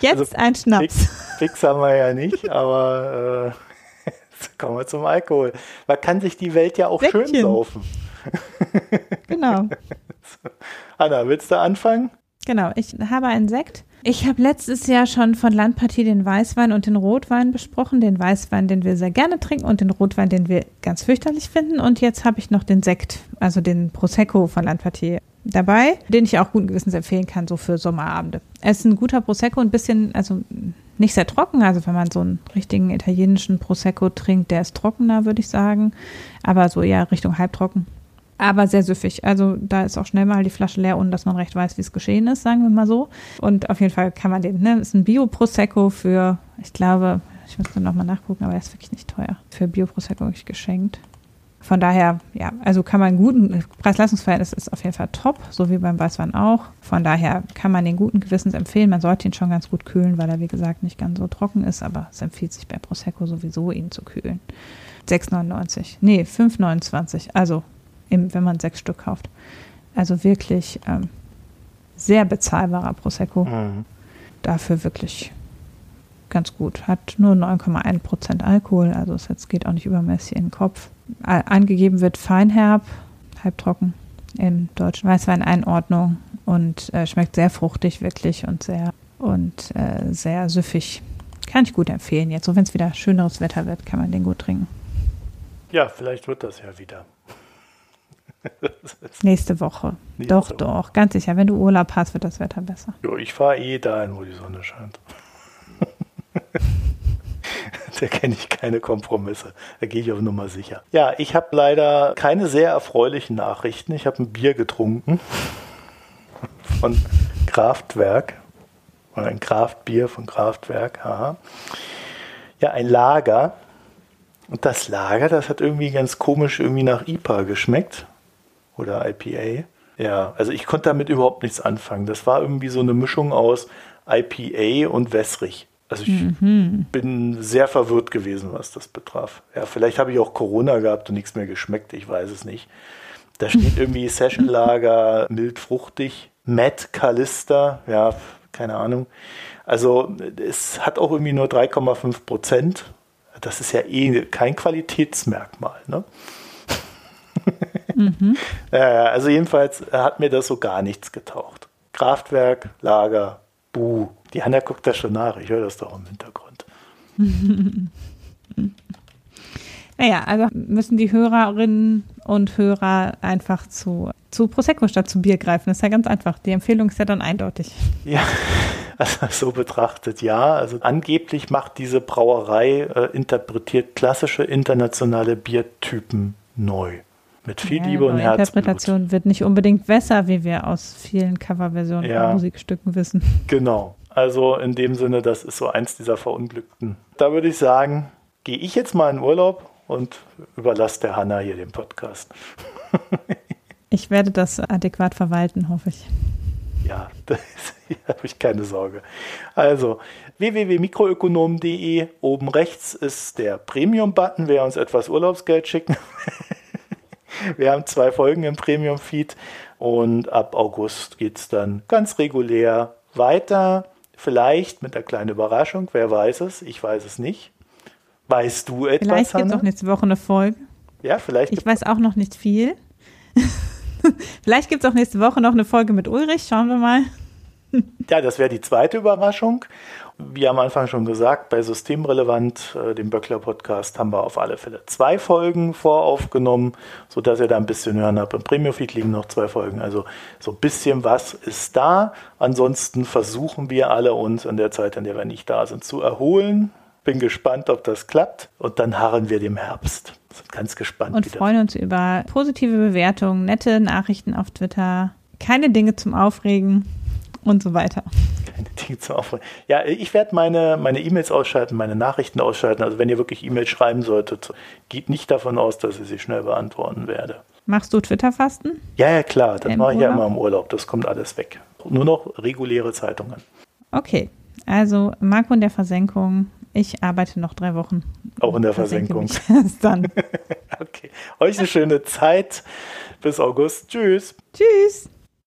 Jetzt Also, ein Schnaps. Fix haben wir ja nicht, aber äh, jetzt *laughs* kommen wir zum Alkohol. Man kann sich die Welt ja auch schön Säckchen. saufen. *laughs* Genau. Anna, willst du anfangen? Genau, ich habe einen Sekt. Ich habe letztes Jahr schon von Landpartie den Weißwein und den Rotwein besprochen. Den Weißwein, den wir sehr gerne trinken und den Rotwein, den wir ganz fürchterlich finden. Und jetzt habe ich noch den Sekt, also den Prosecco von Landpartie dabei, den ich auch guten Gewissens empfehlen kann, so für Sommerabende. Es ist ein guter Prosecco, ein bisschen, also nicht sehr trocken. Also wenn man so einen richtigen italienischen Prosecco trinkt, der ist trockener, würde ich sagen. Aber so eher Richtung halbtrocken aber sehr süffig. Also da ist auch schnell mal die Flasche leer, ohne dass man recht weiß, wie es geschehen ist, sagen wir mal so. Und auf jeden Fall kann man den, ne, ist ein Bio-Prosecco für, ich glaube, ich müsste nochmal nachgucken, aber er ist wirklich nicht teuer. Für Bio-Prosecco wirklich geschenkt. Von daher, ja, also kann man guten, Preis-Leistungsverhältnis ist auf jeden Fall top, so wie beim Weißwein auch. Von daher kann man den guten Gewissens empfehlen. Man sollte ihn schon ganz gut kühlen, weil er, wie gesagt, nicht ganz so trocken ist, aber es empfiehlt sich bei Prosecco sowieso, ihn zu kühlen. 6,99. Nee, 5,29. Also im, wenn man sechs Stück kauft. Also wirklich ähm, sehr bezahlbarer Prosecco. Mhm. Dafür wirklich ganz gut. Hat nur 9,1 Prozent Alkohol, also es jetzt geht auch nicht übermäßig in den Kopf. Angegeben wird feinherb, halbtrocken im deutschen Weißwein Einordnung und äh, schmeckt sehr fruchtig wirklich und sehr und äh, sehr süffig. Kann ich gut empfehlen jetzt. So wenn es wieder schöneres Wetter wird, kann man den gut trinken. Ja, vielleicht wird das ja wieder. *laughs* Nächste Woche. Nächste doch, Woche. doch, ganz sicher. Wenn du Urlaub hast, wird das Wetter besser. Jo, ich fahre eh dahin, wo die Sonne scheint. *laughs* da kenne ich keine Kompromisse. Da gehe ich auf Nummer sicher. Ja, ich habe leider keine sehr erfreulichen Nachrichten. Ich habe ein Bier getrunken *laughs* von Kraftwerk. Oder ein Kraftbier von Kraftwerk. Aha. Ja, ein Lager. Und das Lager, das hat irgendwie ganz komisch irgendwie nach IPA geschmeckt. Oder IPA. Ja, also ich konnte damit überhaupt nichts anfangen. Das war irgendwie so eine Mischung aus IPA und wässrig. Also ich bin sehr verwirrt gewesen, was das betraf. Ja, vielleicht habe ich auch Corona gehabt und nichts mehr geschmeckt, ich weiß es nicht. Da steht *laughs* irgendwie Session Lager, mild fruchtig, Matt Callista, ja, keine Ahnung. Also es hat auch irgendwie nur 3,5 Prozent. Das ist ja eh kein Qualitätsmerkmal. Ne? *laughs* Mhm. *laughs* also jedenfalls hat mir das so gar nichts getaucht. Kraftwerk, Lager, Buh. Die Hanna guckt da schon nach. Ich höre das doch im Hintergrund. *laughs* naja, also müssen die Hörerinnen und Hörer einfach zu, zu Prosecco statt zu Bier greifen. Das ist ja ganz einfach. Die Empfehlung ist ja dann eindeutig. *laughs* Ja, also so betrachtet ja. Also angeblich macht diese Brauerei, äh, interpretiert klassische internationale Biertypen neu. Mit viel ja, Liebe und Herzblut. Interpretation wird nicht unbedingt besser, wie wir aus vielen Coverversionen ja, von Musikstücken wissen. *laughs* Genau. Also in dem Sinne, das ist so eins dieser Verunglückten. Da würde ich sagen, gehe ich jetzt mal in Urlaub und überlasse der Hanna hier den Podcast. *laughs* ich werde das adäquat verwalten, hoffe ich. Ja, *laughs* da habe ich keine Sorge. Also www.mikroökonom.de, oben rechts ist der Premium-Button, wer uns etwas Urlaubsgeld schicken *laughs* Wir haben zwei Folgen im Premium-Feed und ab August geht es dann ganz regulär weiter. Vielleicht mit einer kleinen Überraschung, wer weiß es, ich weiß es nicht. Weißt du etwas? Vielleicht gibt es auch nächste Woche eine Folge. Ja, vielleicht. Ich weiß auch noch nicht viel. *laughs* vielleicht gibt es auch nächste Woche noch eine Folge mit Ulrich, schauen wir mal. ja, das wäre die zweite Überraschung. Wie am Anfang schon gesagt, bei Systemrelevant, äh, dem Böckler Podcast, haben wir auf alle Fälle zwei Folgen voraufgenommen, sodass ihr da ein bisschen hören habt. Im Premium Feed liegen noch zwei Folgen. Also so ein bisschen was ist da. Ansonsten versuchen wir alle uns in der Zeit, in der wir nicht da sind, zu erholen. Bin gespannt, ob das klappt. Und dann harren wir dem Herbst. Sind ganz gespannt. Und freuen uns über positive Bewertungen, nette Nachrichten auf Twitter. Keine Dinge zum Aufregen und so weiter. Keine Dinge zum Aufregen. Ja, ich werde meine meine E-Mails ausschalten, meine Nachrichten ausschalten. Also wenn ihr wirklich E-Mails schreiben solltet, geht nicht davon aus, dass ich sie schnell beantworten werde. Machst du Twitter-Fasten? Ja, ja, klar. Das mache ich ja immer im Urlaub. Das kommt alles weg. Nur noch reguläre Zeitungen. Okay. Also Marco in der Versenkung. Ich arbeite noch drei Wochen. Auch in der Versenkung. Erst *laughs* dann. *laughs* okay. Euch eine schöne Zeit. Bis August. Tschüss. Tschüss.